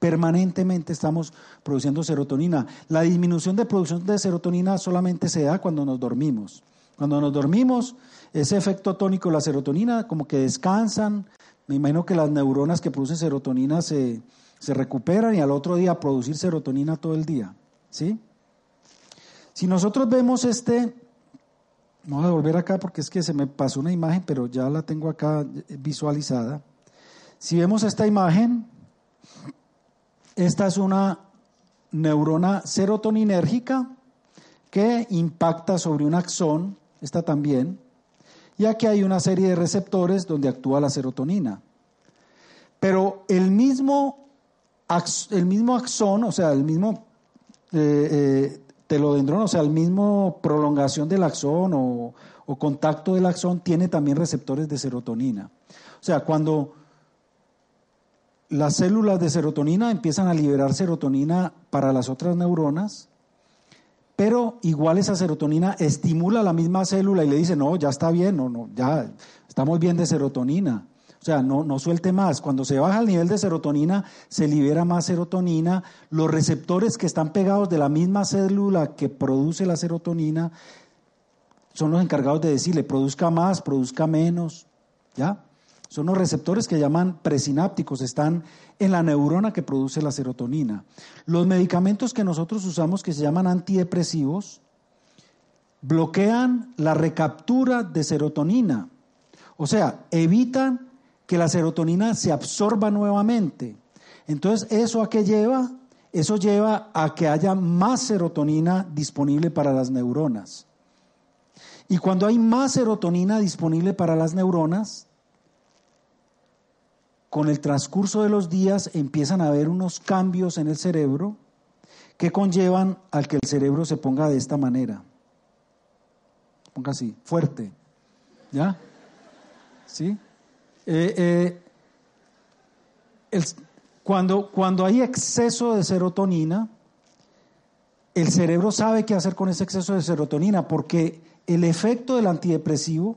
Permanentemente estamos produciendo serotonina. La disminución de producción de serotonina solamente se da cuando nos dormimos. Cuando nos dormimos, ese efecto tónico, la serotonina, como que descansan. Me imagino que las neuronas que producen serotonina se, se recuperan y al otro día producir serotonina todo el día. ¿Sí? Si nosotros vemos este, vamos a volver acá porque es que se me pasó una imagen, pero ya la tengo acá visualizada. Si vemos esta imagen, esta es una neurona serotoninérgica que impacta sobre un axón, esta también, ya que hay una serie de receptores donde actúa la serotonina. Pero el mismo, el mismo axón, o sea, el mismo eh, eh, telodendrón, o sea, el mismo prolongación del axón o, o contacto del axón, tiene también receptores de serotonina. O sea, cuando las células de serotonina empiezan a liberar serotonina para las otras neuronas, pero igual esa serotonina estimula a la misma célula y le dice, no, ya está bien, no, no, ya estamos bien de serotonina. O sea, no, no suelte más. Cuando se baja el nivel de serotonina, se libera más serotonina. Los receptores que están pegados de la misma célula que produce la serotonina son los encargados de decirle, produzca más, produzca menos. ¿Ya? Son los receptores que llaman presinápticos, están en la neurona que produce la serotonina. Los medicamentos que nosotros usamos, que se llaman antidepresivos, bloquean la recaptura de serotonina. O sea, evitan que la serotonina se absorba nuevamente. Entonces, ¿eso a qué lleva? Eso lleva a que haya más serotonina disponible para las neuronas. Y cuando hay más serotonina disponible para las neuronas, con el transcurso de los días empiezan a haber unos cambios en el cerebro que conllevan al que el cerebro se ponga de esta manera. Ponga así, fuerte. ¿Ya? ¿Sí? Eh, eh, cuando, cuando hay exceso de serotonina, el cerebro sabe qué hacer con ese exceso de serotonina porque el efecto del antidepresivo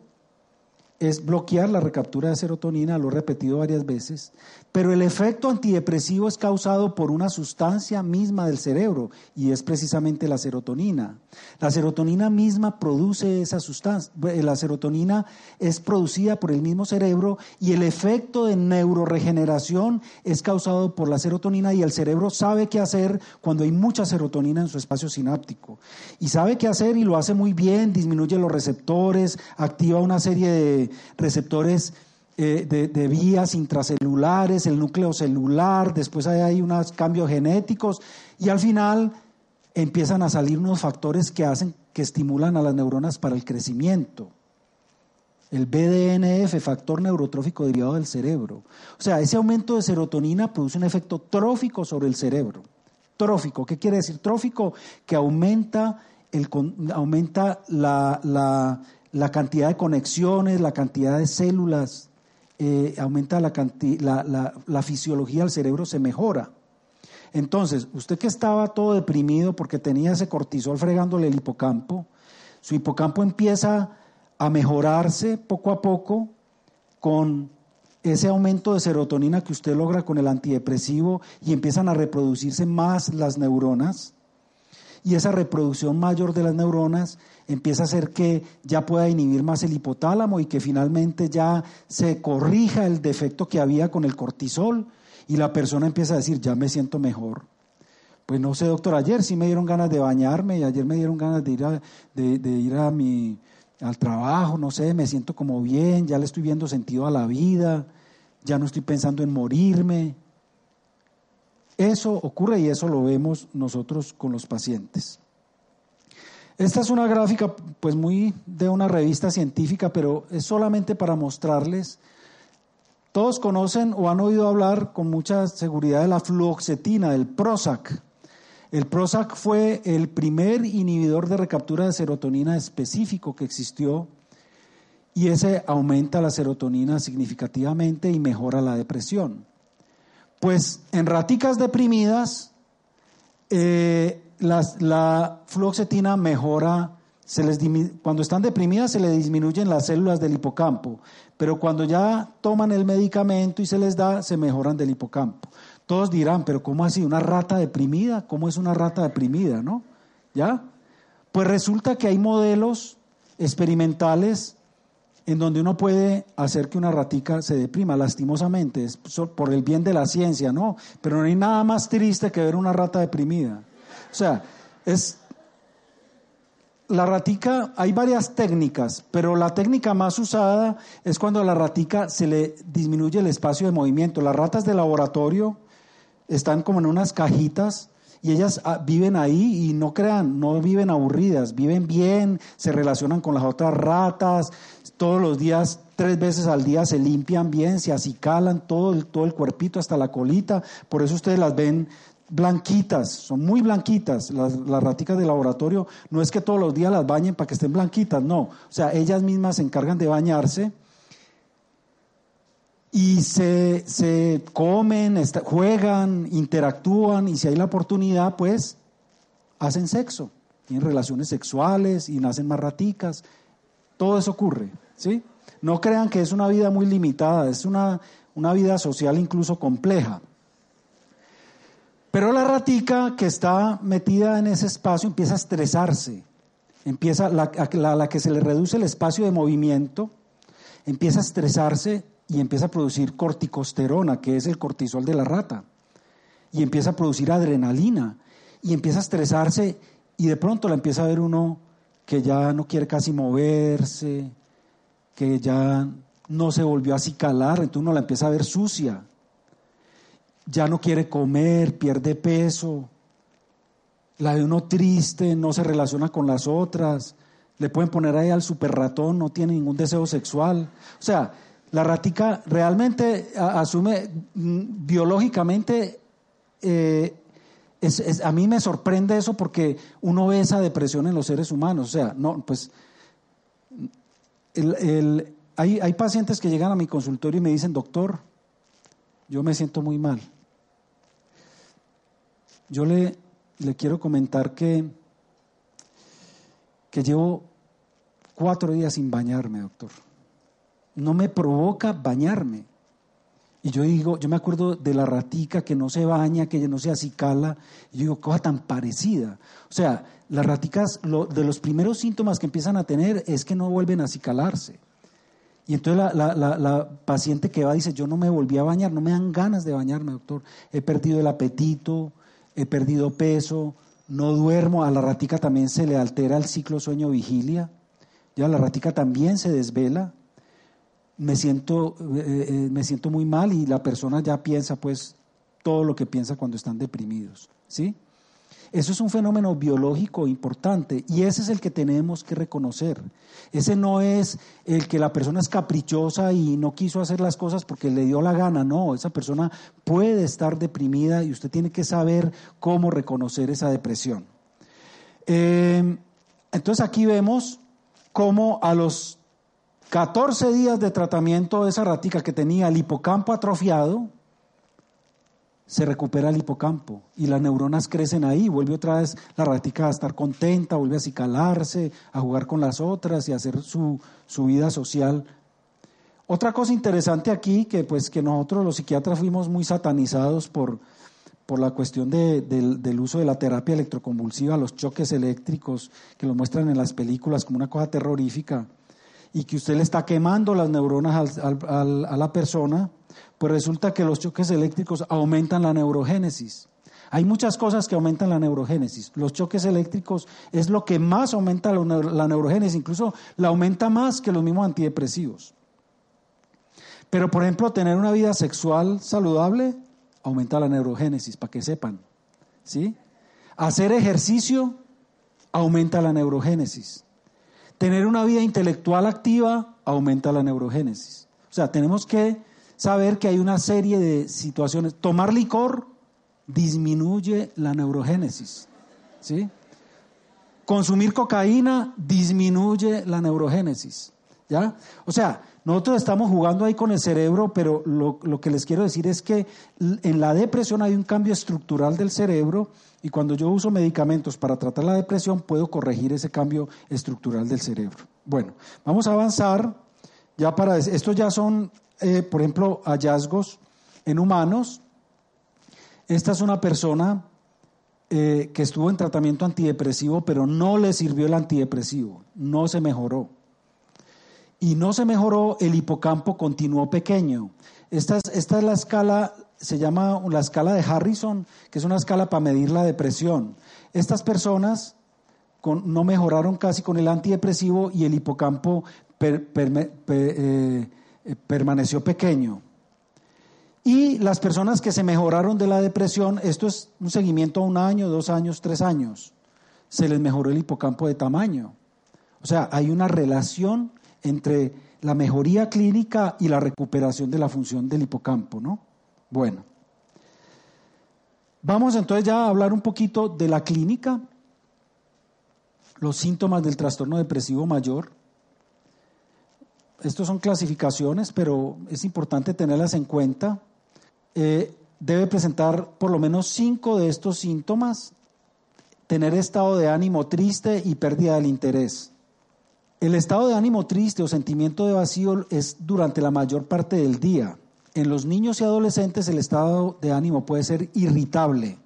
es bloquear la recaptura de serotonina, lo he repetido varias veces, pero el efecto antidepresivo es causado por una sustancia misma del cerebro y es precisamente la serotonina. La serotonina misma produce esa sustancia, eh, la serotonina es producida por el mismo cerebro y el efecto de neuroregeneración es causado por la serotonina y el cerebro sabe qué hacer cuando hay mucha serotonina en su espacio sináptico. Y sabe qué hacer y lo hace muy bien, disminuye los receptores, activa una serie de receptores eh, de, vías intracelulares, el núcleo celular, después hay, unos cambios genéticos y al final empiezan a salir unos factores que hacen, que estimulan a las neuronas para el crecimiento. El BDNF, factor neurotrófico derivado del cerebro. O sea, ese aumento de serotonina produce un efecto trófico sobre el cerebro. Trófico, ¿qué quiere decir trófico? Que aumenta, el, aumenta la, la cantidad de conexiones, la cantidad de células, eh, aumenta la, la, la, fisiología del cerebro, se mejora. Entonces, usted que estaba todo deprimido porque tenía ese cortisol fregándole el hipocampo, su hipocampo empieza a mejorarse poco a poco con ese aumento de serotonina que usted logra con el antidepresivo y empiezan a reproducirse más las neuronas y esa reproducción mayor de las neuronas empieza a hacer que ya pueda inhibir más el hipotálamo y que finalmente ya se corrija el defecto que había con el cortisol y la persona empieza a decir, ya me siento mejor. Pues no sé, doctor, ayer sí me dieron ganas de bañarme y ayer me dieron ganas de ir, a, de, ir a mi, al trabajo, no sé, me siento como bien, ya le estoy viendo sentido a la vida, ya no estoy pensando en morirme. Eso ocurre y eso lo vemos nosotros con los pacientes. Esta es una gráfica pues muy de una revista científica, pero es solamente para mostrarles. Todos conocen o han oído hablar con mucha seguridad de la fluoxetina, del Prozac. El Prozac fue el primer inhibidor de recaptura de serotonina específico que existió y ese aumenta la serotonina significativamente y mejora la depresión. Pues en raticas deprimidas, eh, la fluoxetina mejora, se les cuando están deprimidas se les disminuyen las células del hipocampo, pero cuando ya toman el medicamento y se les da, se mejoran del hipocampo. Todos dirán, pero ¿cómo así? ¿Una rata deprimida? ¿Cómo es una rata deprimida? ¿No? ¿Ya? Pues resulta que hay modelos experimentales en donde uno puede hacer que una ratica se deprima, lastimosamente, es por el bien de la ciencia, ¿no? Pero no hay nada más triste que ver una rata deprimida. O sea, es la ratica, hay varias técnicas, pero la técnica más usada es cuando a la ratica se le disminuye el espacio de movimiento. Las ratas de laboratorio están como en unas cajitas y ellas ah, viven ahí y no crean, no viven aburridas, viven bien, se relacionan con las otras ratas, todos los días, tres veces al día se limpian bien, se acicalan todo el, todo el cuerpito hasta la colita, por eso ustedes las ven blanquitas, son muy blanquitas. Las, las raticas de laboratorio no es que todos los días las bañen para que estén blanquitas, no. O sea, ellas mismas se encargan de bañarse y se, se comen, juegan, interactúan y si hay la oportunidad, pues hacen sexo, tienen relaciones sexuales y nacen más raticas. Todo eso ocurre, ¿sí? No crean que es una vida muy limitada, es una, una vida social incluso compleja. Pero la ratica que está metida en ese espacio empieza a estresarse, empieza la, la, la que se le reduce el espacio de movimiento, empieza a estresarse y empieza a producir corticosterona, que es el cortisol de la rata, y empieza a producir adrenalina, y empieza a estresarse, y de pronto la empieza a ver uno que ya no quiere casi moverse, que ya no se volvió a acicalar, entonces uno la empieza a ver sucia, ya no quiere comer, pierde peso, la de uno triste, no se relaciona con las otras, le pueden poner ahí al super ratón, no tiene ningún deseo sexual. O sea, la ratica realmente asume mm, biológicamente, eh, a mí me sorprende eso porque uno ve esa depresión en los seres humanos. O sea, no, pues hay, hay pacientes que llegan a mi consultorio y me dicen, doctor, yo me siento muy mal. Yo le, le quiero comentar que, que llevo cuatro días sin bañarme, doctor. No me provoca bañarme. Y yo digo, yo me acuerdo de la ratica que no se baña, que no se acicala. Y yo digo, cosa tan parecida. O sea, las raticas, de los primeros síntomas que empiezan a tener es que no vuelven a acicalarse. Y entonces la, la, la, paciente que va dice, yo no me volví a bañar, no me dan ganas de bañarme, doctor. He perdido el apetito, he perdido peso, no duermo, a la ratica también se le altera el ciclo sueño-vigilia, ya la ratica también se desvela, me siento, eh, eh, me siento muy mal y la persona ya piensa pues todo lo que piensa cuando están deprimidos, ¿sí? Eso es un fenómeno biológico importante y ese es el que tenemos que reconocer. Ese no es el que la persona es caprichosa y no quiso hacer las cosas porque le dio la gana, no, esa persona puede estar deprimida y usted tiene que saber cómo reconocer esa depresión. Eh, entonces aquí vemos cómo a los 14 días de tratamiento de esa ratica que tenía el hipocampo atrofiado, se recupera el hipocampo y las neuronas crecen ahí, vuelve otra vez la ratica a estar contenta, vuelve a acicalarse, a jugar con las otras y a hacer su, su vida social. Otra cosa interesante aquí, que pues que nosotros los psiquiatras fuimos muy satanizados por, por la cuestión de, del uso de la terapia electroconvulsiva, los choques eléctricos que lo muestran en las películas como una cosa terrorífica, y que usted le está quemando las neuronas a la persona, pues resulta que los choques eléctricos aumentan la neurogénesis. Hay muchas cosas que aumentan la neurogénesis. Los choques eléctricos es lo que más aumenta la neurogénesis, incluso la aumenta más que los mismos antidepresivos. Pero, por ejemplo, tener una vida sexual saludable aumenta la neurogénesis, para que sepan. ¿Sí? Hacer ejercicio aumenta la neurogénesis. Tener una vida intelectual activa aumenta la neurogénesis. O sea, tenemos que saber que hay una serie de situaciones. Tomar licor disminuye la neurogénesis. ¿sí? Consumir cocaína disminuye la neurogénesis. ¿ya? O sea, nosotros estamos jugando ahí con el cerebro, pero lo, lo, que les quiero decir es que en la depresión hay un cambio estructural del cerebro y cuando yo uso medicamentos para tratar la depresión puedo corregir ese cambio estructural del cerebro. Bueno, vamos a avanzar. Ya para estos ya son eh, por ejemplo, hallazgos en humanos. Esta es una persona eh, que estuvo en tratamiento antidepresivo, pero no le sirvió el antidepresivo, no se mejoró. Y no se mejoró, el hipocampo continuó pequeño. Esta es, esta es la escala, se llama la escala de Harrison, que es una escala para medir la depresión. Estas personas no mejoraron casi con el antidepresivo y el hipocampo eh, permaneció pequeño. Y las personas que se mejoraron de la depresión, esto es un seguimiento a un año, dos años, tres años, se les mejoró el hipocampo de tamaño. O sea, hay una relación entre la mejoría clínica y la recuperación de la función del hipocampo, ¿no? Bueno. Vamos entonces ya a hablar un poquito de la clínica, los síntomas del trastorno depresivo mayor. Estos son clasificaciones, pero es importante tenerlas en cuenta. Eh, debe presentar por lo menos cinco de estos síntomas, tener estado de ánimo triste y pérdida del interés. El estado de ánimo triste o sentimiento de vacío es durante la mayor parte del día. En los niños y adolescentes el estado de ánimo puede ser irritable,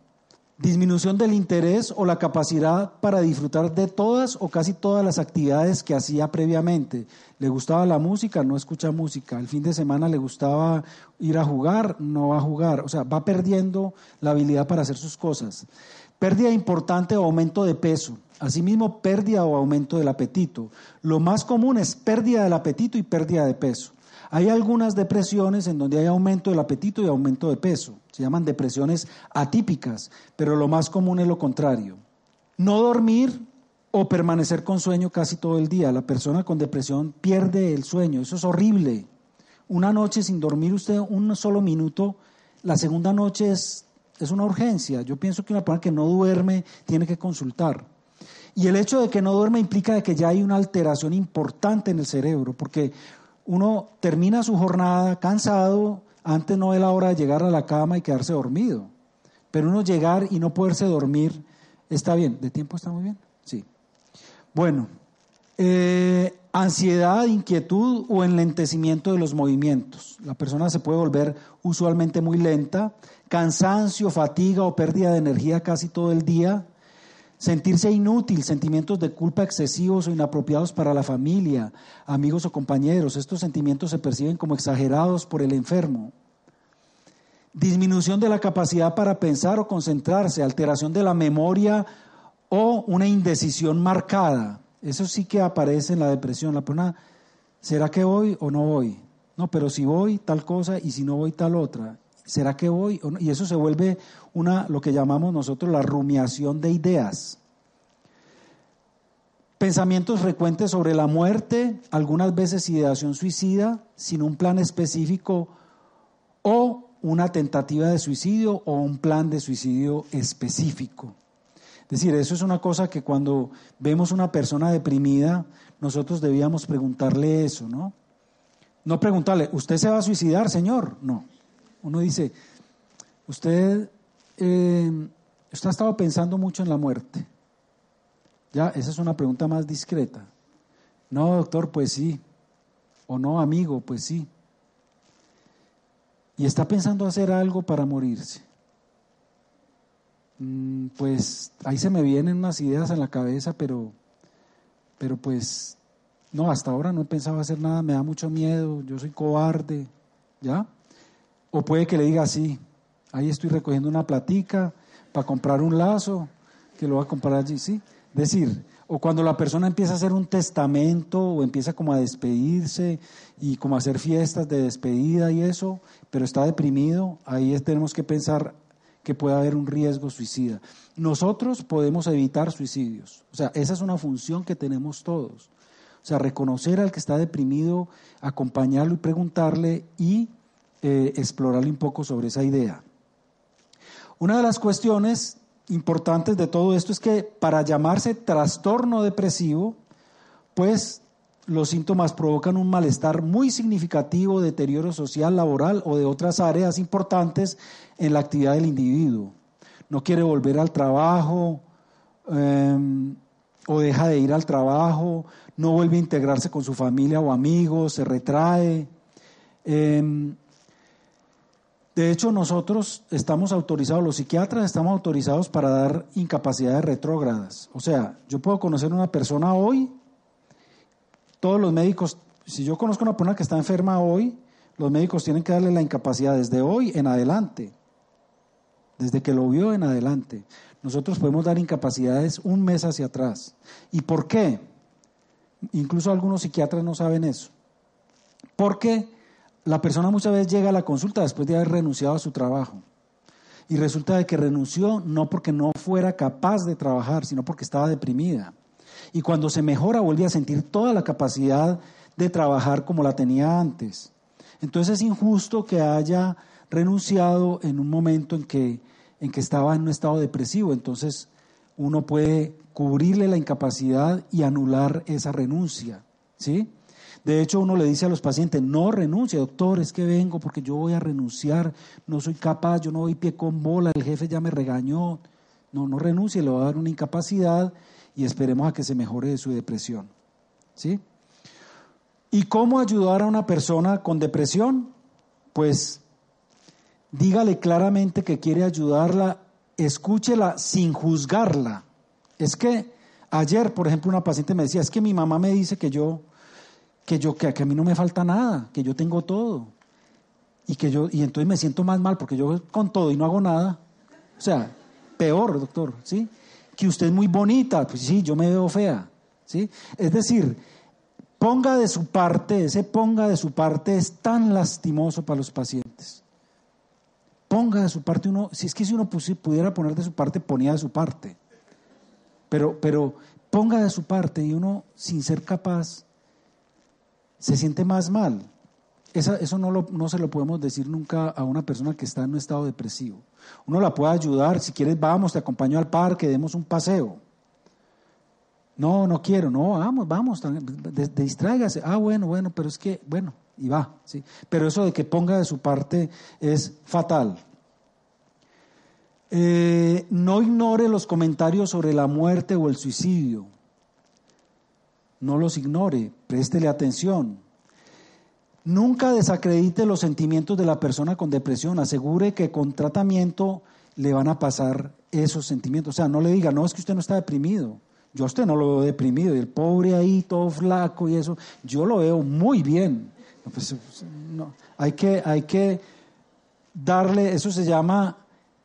disminución del interés o la capacidad para disfrutar de todas o casi todas las actividades que hacía previamente. Le gustaba la música, no escucha música. El fin de semana le gustaba ir a jugar, no va a jugar. O sea, va perdiendo la habilidad para hacer sus cosas. Pérdida importante o aumento de peso. Asimismo, pérdida o aumento del apetito. Lo más común es pérdida del apetito y pérdida de peso. Hay algunas depresiones en donde hay aumento del apetito y aumento de peso. Se llaman depresiones atípicas, pero lo más común es lo contrario. No dormir o permanecer con sueño casi todo el día. La persona con depresión pierde el sueño. Eso es horrible. Una noche sin dormir usted un solo minuto, la segunda noche es, es una urgencia. Yo pienso que una persona que no duerme tiene que consultar. Y el hecho de que no duerme implica de que ya hay una alteración importante en el cerebro, porque uno termina su jornada cansado, antes no es la hora de llegar a la cama y quedarse dormido. Pero uno llegar y no poderse dormir, está bien. ¿De tiempo está muy bien? Sí. Bueno, eh, ansiedad, inquietud o enlentecimiento de los movimientos. La persona se puede volver usualmente muy lenta, cansancio, fatiga o pérdida de energía casi todo el día, Sentirse inútil, sentimientos de culpa excesivos o inapropiados para la familia, amigos o compañeros. Estos sentimientos se perciben como exagerados por el enfermo. Disminución de la capacidad para pensar o concentrarse, alteración de la memoria o una indecisión marcada. Eso sí que aparece en la depresión. La persona, ¿será que voy o no voy? No, pero si voy, tal cosa, y si no voy, tal otra. ¿Será que voy? Y eso se vuelve una, lo que llamamos nosotros la rumiación de ideas. Pensamientos frecuentes sobre la muerte, algunas veces ideación suicida, sin un plan específico, o una tentativa de suicidio o un plan de suicidio específico. Es decir, eso es una cosa que cuando vemos una persona deprimida, nosotros debíamos preguntarle eso, ¿no? No preguntarle, ¿usted se va a suicidar, señor? No. Uno dice, usted, eh, usted ha estado pensando mucho en la muerte. Ya, esa es una pregunta más discreta. No, doctor, pues sí. O no, amigo, pues sí. Y está pensando hacer algo para morirse. Mm, pues ahí se me vienen unas ideas en la cabeza, pero, pero pues no, hasta ahora no he pensado hacer nada, me da mucho miedo, yo soy cobarde, ¿ya? O puede que le diga así, ahí estoy recogiendo una platica para comprar un lazo, que lo va a comprar allí, sí. Decir, o cuando la persona empieza a hacer un testamento o empieza como a despedirse y como a hacer fiestas de despedida y eso, pero está deprimido, ahí tenemos que pensar que puede haber un riesgo suicida. Nosotros podemos evitar suicidios, o sea, esa es una función que tenemos todos. O sea, reconocer al que está deprimido, acompañarlo y preguntarle y eh, explorarle un poco sobre esa idea. Una de las cuestiones importantes de todo esto es que para llamarse trastorno depresivo, pues los síntomas provocan un malestar muy significativo, deterioro social, laboral o de otras áreas importantes en la actividad del individuo. No quiere volver al trabajo em, o deja de ir al trabajo, no vuelve a integrarse con su familia o amigos, se retrae. Em, De hecho, nosotros estamos autorizados, los psiquiatras estamos autorizados para dar incapacidades retrógradas. O sea, yo puedo conocer una persona hoy, todos los médicos, si yo conozco a una persona que está enferma hoy, los médicos tienen que darle la incapacidad desde hoy en adelante, desde que lo vio en adelante. Nosotros podemos dar incapacidades un mes hacia atrás. ¿Y por qué? Incluso algunos psiquiatras no saben eso. Porque la persona muchas veces llega a la consulta después de haber renunciado a su trabajo. Y resulta de que renunció no porque no fuera capaz de trabajar, sino porque estaba deprimida. Y cuando se mejora vuelve a sentir toda la capacidad de trabajar como la tenía antes. Entonces es injusto que haya renunciado en un momento en que, en que estaba en un estado depresivo. Entonces uno puede cubrirle la incapacidad y anular esa renuncia. ¿Sí? De hecho, uno le dice a los pacientes, no renuncie, doctor, es que vengo porque yo voy a renunciar, no soy capaz, yo no voy pie con bola, el jefe ya me regañó. No, no renuncie, le va a dar una incapacidad y esperemos a que se mejore de su depresión. ¿Sí? ¿Y cómo ayudar a una persona con depresión? Pues dígale claramente que quiere ayudarla, escúchela sin juzgarla. Es que ayer, por ejemplo, una paciente me decía, es que mi mamá me dice que yo que yo que, a mí no me falta nada, que yo tengo todo. Y que yo y entonces me siento más mal porque yo con todo y no hago nada. O sea, peor, doctor, ¿sí? Que usted es muy bonita, pues sí, yo me veo fea, ¿sí? Es decir, ponga de su parte, ese ponga de su parte es tan lastimoso para los pacientes. Ponga de su parte uno, si es que si uno pudiera poner de su parte, ponía de su parte. Pero, pero ponga de su parte y uno, sin ser capaz, se siente más mal. eso no, no se lo podemos decir nunca a una persona que está en un estado depresivo. Uno la puede ayudar, si quieres vamos, te acompaño al parque, demos un paseo. No, no quiero, no, vamos, vamos, distráigase. Ah, bueno, bueno, pero es que, bueno, y va, ¿sí? Pero eso de que ponga de su parte es fatal. Eh, no ignore los comentarios sobre la muerte o el suicidio no los ignore, préstele atención. Nunca desacredite los sentimientos de la persona con depresión, asegure que con tratamiento le van a pasar esos sentimientos. O sea, no le diga, no, es que usted no está deprimido. Yo a usted no lo veo deprimido, y el pobre ahí, todo flaco y eso, yo lo veo muy bien. Pues, hay, que, hay que darle, eso se llama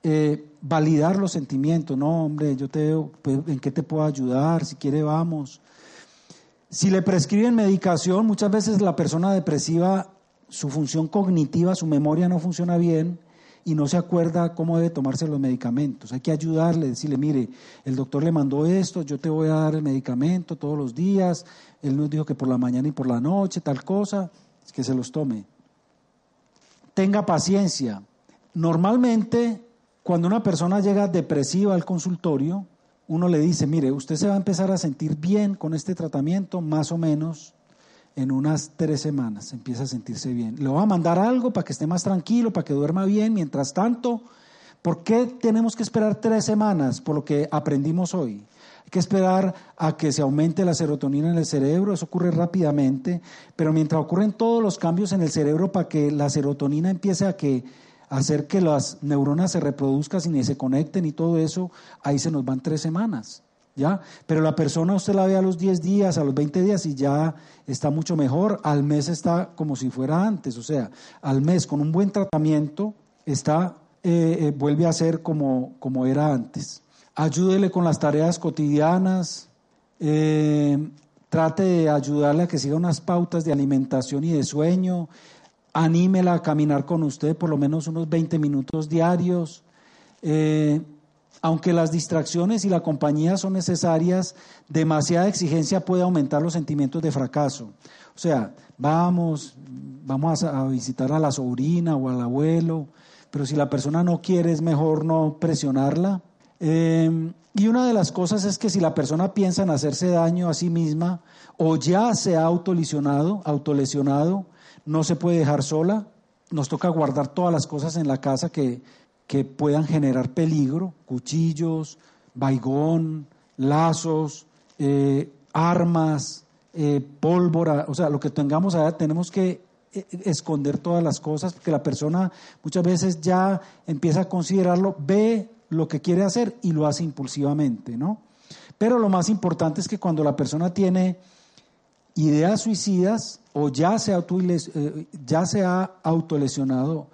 eh, validar los sentimientos. No, hombre, yo te veo, pues, ¿en qué te puedo ayudar? Si quiere, vamos. Si le prescriben medicación, muchas veces la persona depresiva, su función cognitiva, su memoria no funciona bien y no se acuerda cómo debe tomarse los medicamentos. Hay que ayudarle, decirle, mire, el doctor le mandó esto, yo te voy a dar el medicamento todos los días, él nos dijo que por la mañana y por la noche, tal cosa, que se los tome. Tenga paciencia. Normalmente, cuando una persona llega depresiva al consultorio, uno le dice, mire, usted se va a empezar a sentir bien con este tratamiento más o menos en unas tres semanas, empieza a sentirse bien. Le va a mandar algo para que esté más tranquilo, para que duerma bien. Mientras tanto, ¿por qué tenemos que esperar tres semanas por lo que aprendimos hoy? Hay que esperar a que se aumente la serotonina en el cerebro, eso ocurre rápidamente, pero mientras ocurren todos los cambios en el cerebro para que la serotonina empiece a que hacer que las neuronas se reproduzcan y se conecten y todo eso, ahí se nos van tres semanas. ¿Ya? Pero la persona usted la ve a los 10 días, a los 20 días y ya está mucho mejor, al mes está como si fuera antes, o sea, al mes con un buen tratamiento está, eh, eh, vuelve a ser como, como era antes. Ayúdele con las tareas cotidianas, eh, trate de ayudarle a que siga unas pautas de alimentación y de sueño, anímela a caminar con usted por lo menos unos 20 minutos diarios. Eh, aunque las distracciones y la compañía son necesarias, demasiada exigencia puede aumentar los sentimientos de fracaso. O sea, vamos, vamos a, visitar a la sobrina o al abuelo, pero si la persona no quiere es mejor no presionarla. Eh, y una de las cosas es que si la persona piensa en hacerse daño a sí misma o ya se ha autolesionado, autolesionado, no se puede dejar sola, nos toca guardar todas las cosas en la casa que, que puedan generar peligro, cuchillos, baigón, lazos, eh, armas, eh, pólvora, o sea, lo que tengamos allá tenemos que eh, esconder todas las cosas, porque la persona muchas veces ya empieza a considerarlo, ve lo que quiere hacer y lo hace impulsivamente, ¿no? Pero lo más importante es que cuando la persona tiene ideas suicidas o ya se, eh, ya se ha autolesionado,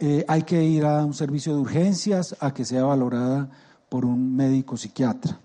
eh, hay que ir a un servicio de urgencias a que sea valorada por un médico psiquiatra.